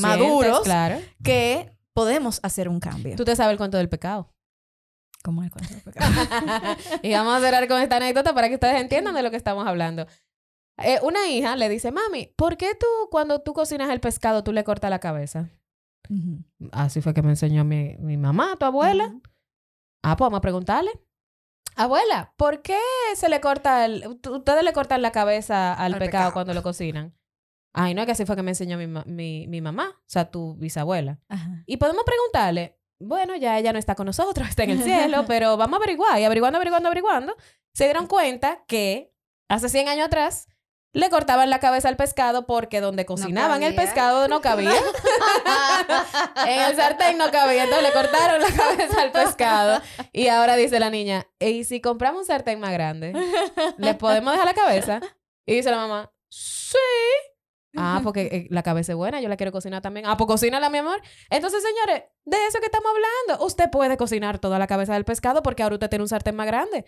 maduros Claro. que podemos hacer un cambio. Tú te sabes el cuento del pecado. ¿Cómo es el cuento del pecado? y vamos a cerrar con esta anécdota para que ustedes entiendan de lo que estamos hablando. Una hija le dice, mami, ¿por qué tú cuando tú cocinas el pescado tú le cortas la cabeza? Así fue que me enseñó mi, mi mamá, tu abuela. Ah, pues vamos a preguntarle. Abuela, ¿por qué se le corta el... Ustedes le cortan la cabeza al, Al pecado, pecado. cuando lo cocinan? Ay, no, es que así fue que me enseñó mi, mi, mi mamá, o sea, tu bisabuela. Ajá. Y podemos preguntarle, bueno, ya ella no está con nosotros, está en el cielo, pero vamos a averiguar. Y averiguando, averiguando, averiguando, se dieron cuenta que hace 100 años atrás le cortaban la cabeza al pescado porque donde cocinaban el pescado no cabía. en el sartén no cabía, entonces le cortaron la cabeza al pescado. Y ahora dice la niña, ¿y si compramos un sartén más grande? ¿Le podemos dejar la cabeza? Y dice la mamá, sí. Ah, porque eh, la cabeza es buena, yo la quiero cocinar también. Ah, pues cocínala, mi amor. Entonces, señores, de eso que estamos hablando. Usted puede cocinar toda la cabeza del pescado porque ahora usted tiene un sartén más grande.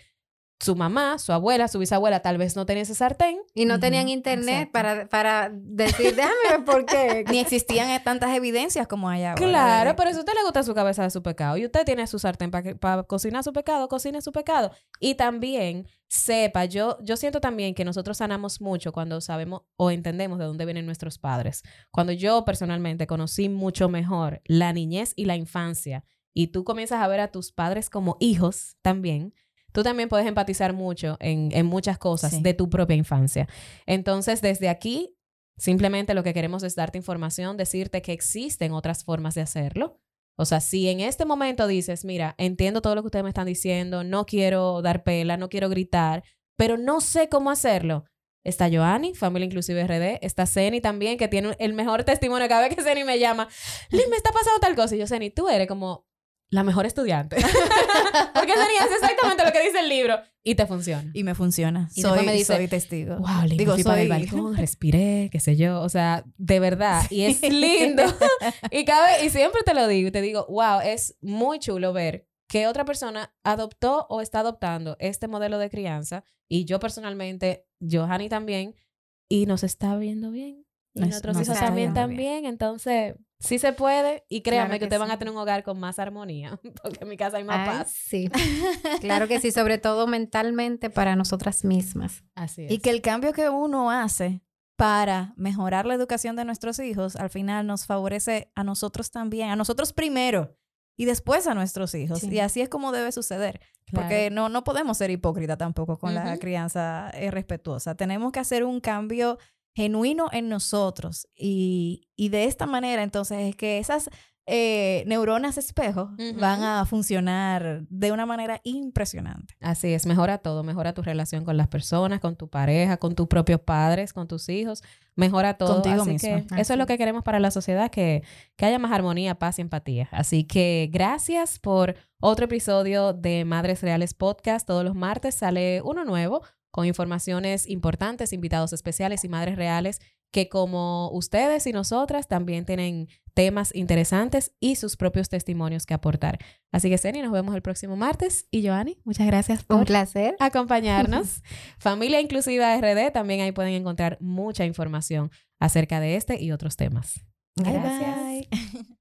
Su mamá, su abuela, su bisabuela tal vez no tenía ese sartén. Y no tenían internet exacto. para, para decir, déjame ver por qué. Ni existían tantas evidencias como hay ahora. Claro, pero si a usted le gusta su cabeza de su pecado y usted tiene su sartén para cocinar su pecado, cocine su pecado. Y también sepa, yo, yo siento también que nosotros sanamos mucho cuando sabemos o entendemos de dónde vienen nuestros padres. Cuando yo personalmente conocí mucho mejor la niñez y la infancia y tú comienzas a ver a tus padres como hijos también, tú también puedes empatizar mucho en, en muchas cosas Sí. de tu propia infancia. Entonces, desde aquí, simplemente lo que queremos es darte información, decirte que existen otras formas de hacerlo. O sea, si en este momento dices, mira, entiendo todo lo que ustedes me están diciendo, no quiero dar pela, no quiero gritar, pero no sé cómo hacerlo. Está Joanny, Familia Inclusive RD. Está Ceni también, que tiene el mejor testimonio. Cada vez que Ceni me llama, Liz, me está pasando tal cosa. Y yo, Ceni, tú eres como la mejor estudiante. Porque hace exactamente lo que dice el libro y te funciona. Y me funciona. Y soy, me dice, soy testigo. Wow, Liz, Digo, para el soy- balcón, respiré, qué sé yo. O sea, de verdad. Y es lindo. y, vez- y siempre te lo digo te digo, wow, es muy chulo ver que otra persona adoptó o está adoptando este modelo de crianza. Y yo personalmente, Johanny también, y nos está viendo bien. Y Nos- nuestros nos hijos también también. Entonces, sí se puede. Y créanme Claro que que ustedes van sí. a tener un hogar con más armonía. Porque en mi casa hay más Ay, paz. sí. claro que sí, sobre todo mentalmente para nosotras mismas. Así es. Y que el cambio que uno hace para mejorar la educación de nuestros hijos, al final nos favorece a nosotros también, a nosotros primero y después a nuestros hijos. Sí. Y así es como debe suceder. Claro. Porque no, no podemos ser hipócritas tampoco con la Ujú. crianza eh, respetuosa. Tenemos que hacer un cambio genuino en nosotros. Y, y de esta manera, entonces, es que esas eh, neuronas espejo van a funcionar de una manera impresionante. Así es, mejora todo, mejora tu relación con las personas, con tu pareja, con tus propios padres, con tus hijos, mejora todo. Contigo Así mismo. que Así eso es lo que queremos para la sociedad, que, que haya más armonía, paz y empatía. Así que gracias por otro episodio de Madres Reales Podcast. Todos los martes sale uno nuevo con informaciones importantes, invitados especiales y madres reales que como ustedes y nosotras también tienen temas interesantes y sus propios testimonios que aportar. Así que, Seni, nos vemos el próximo martes. Y Joanny, muchas gracias Un por placer. acompañarnos. Familia Inclusiva RD, también ahí pueden encontrar mucha información acerca de este y otros temas. Bye, Gracias.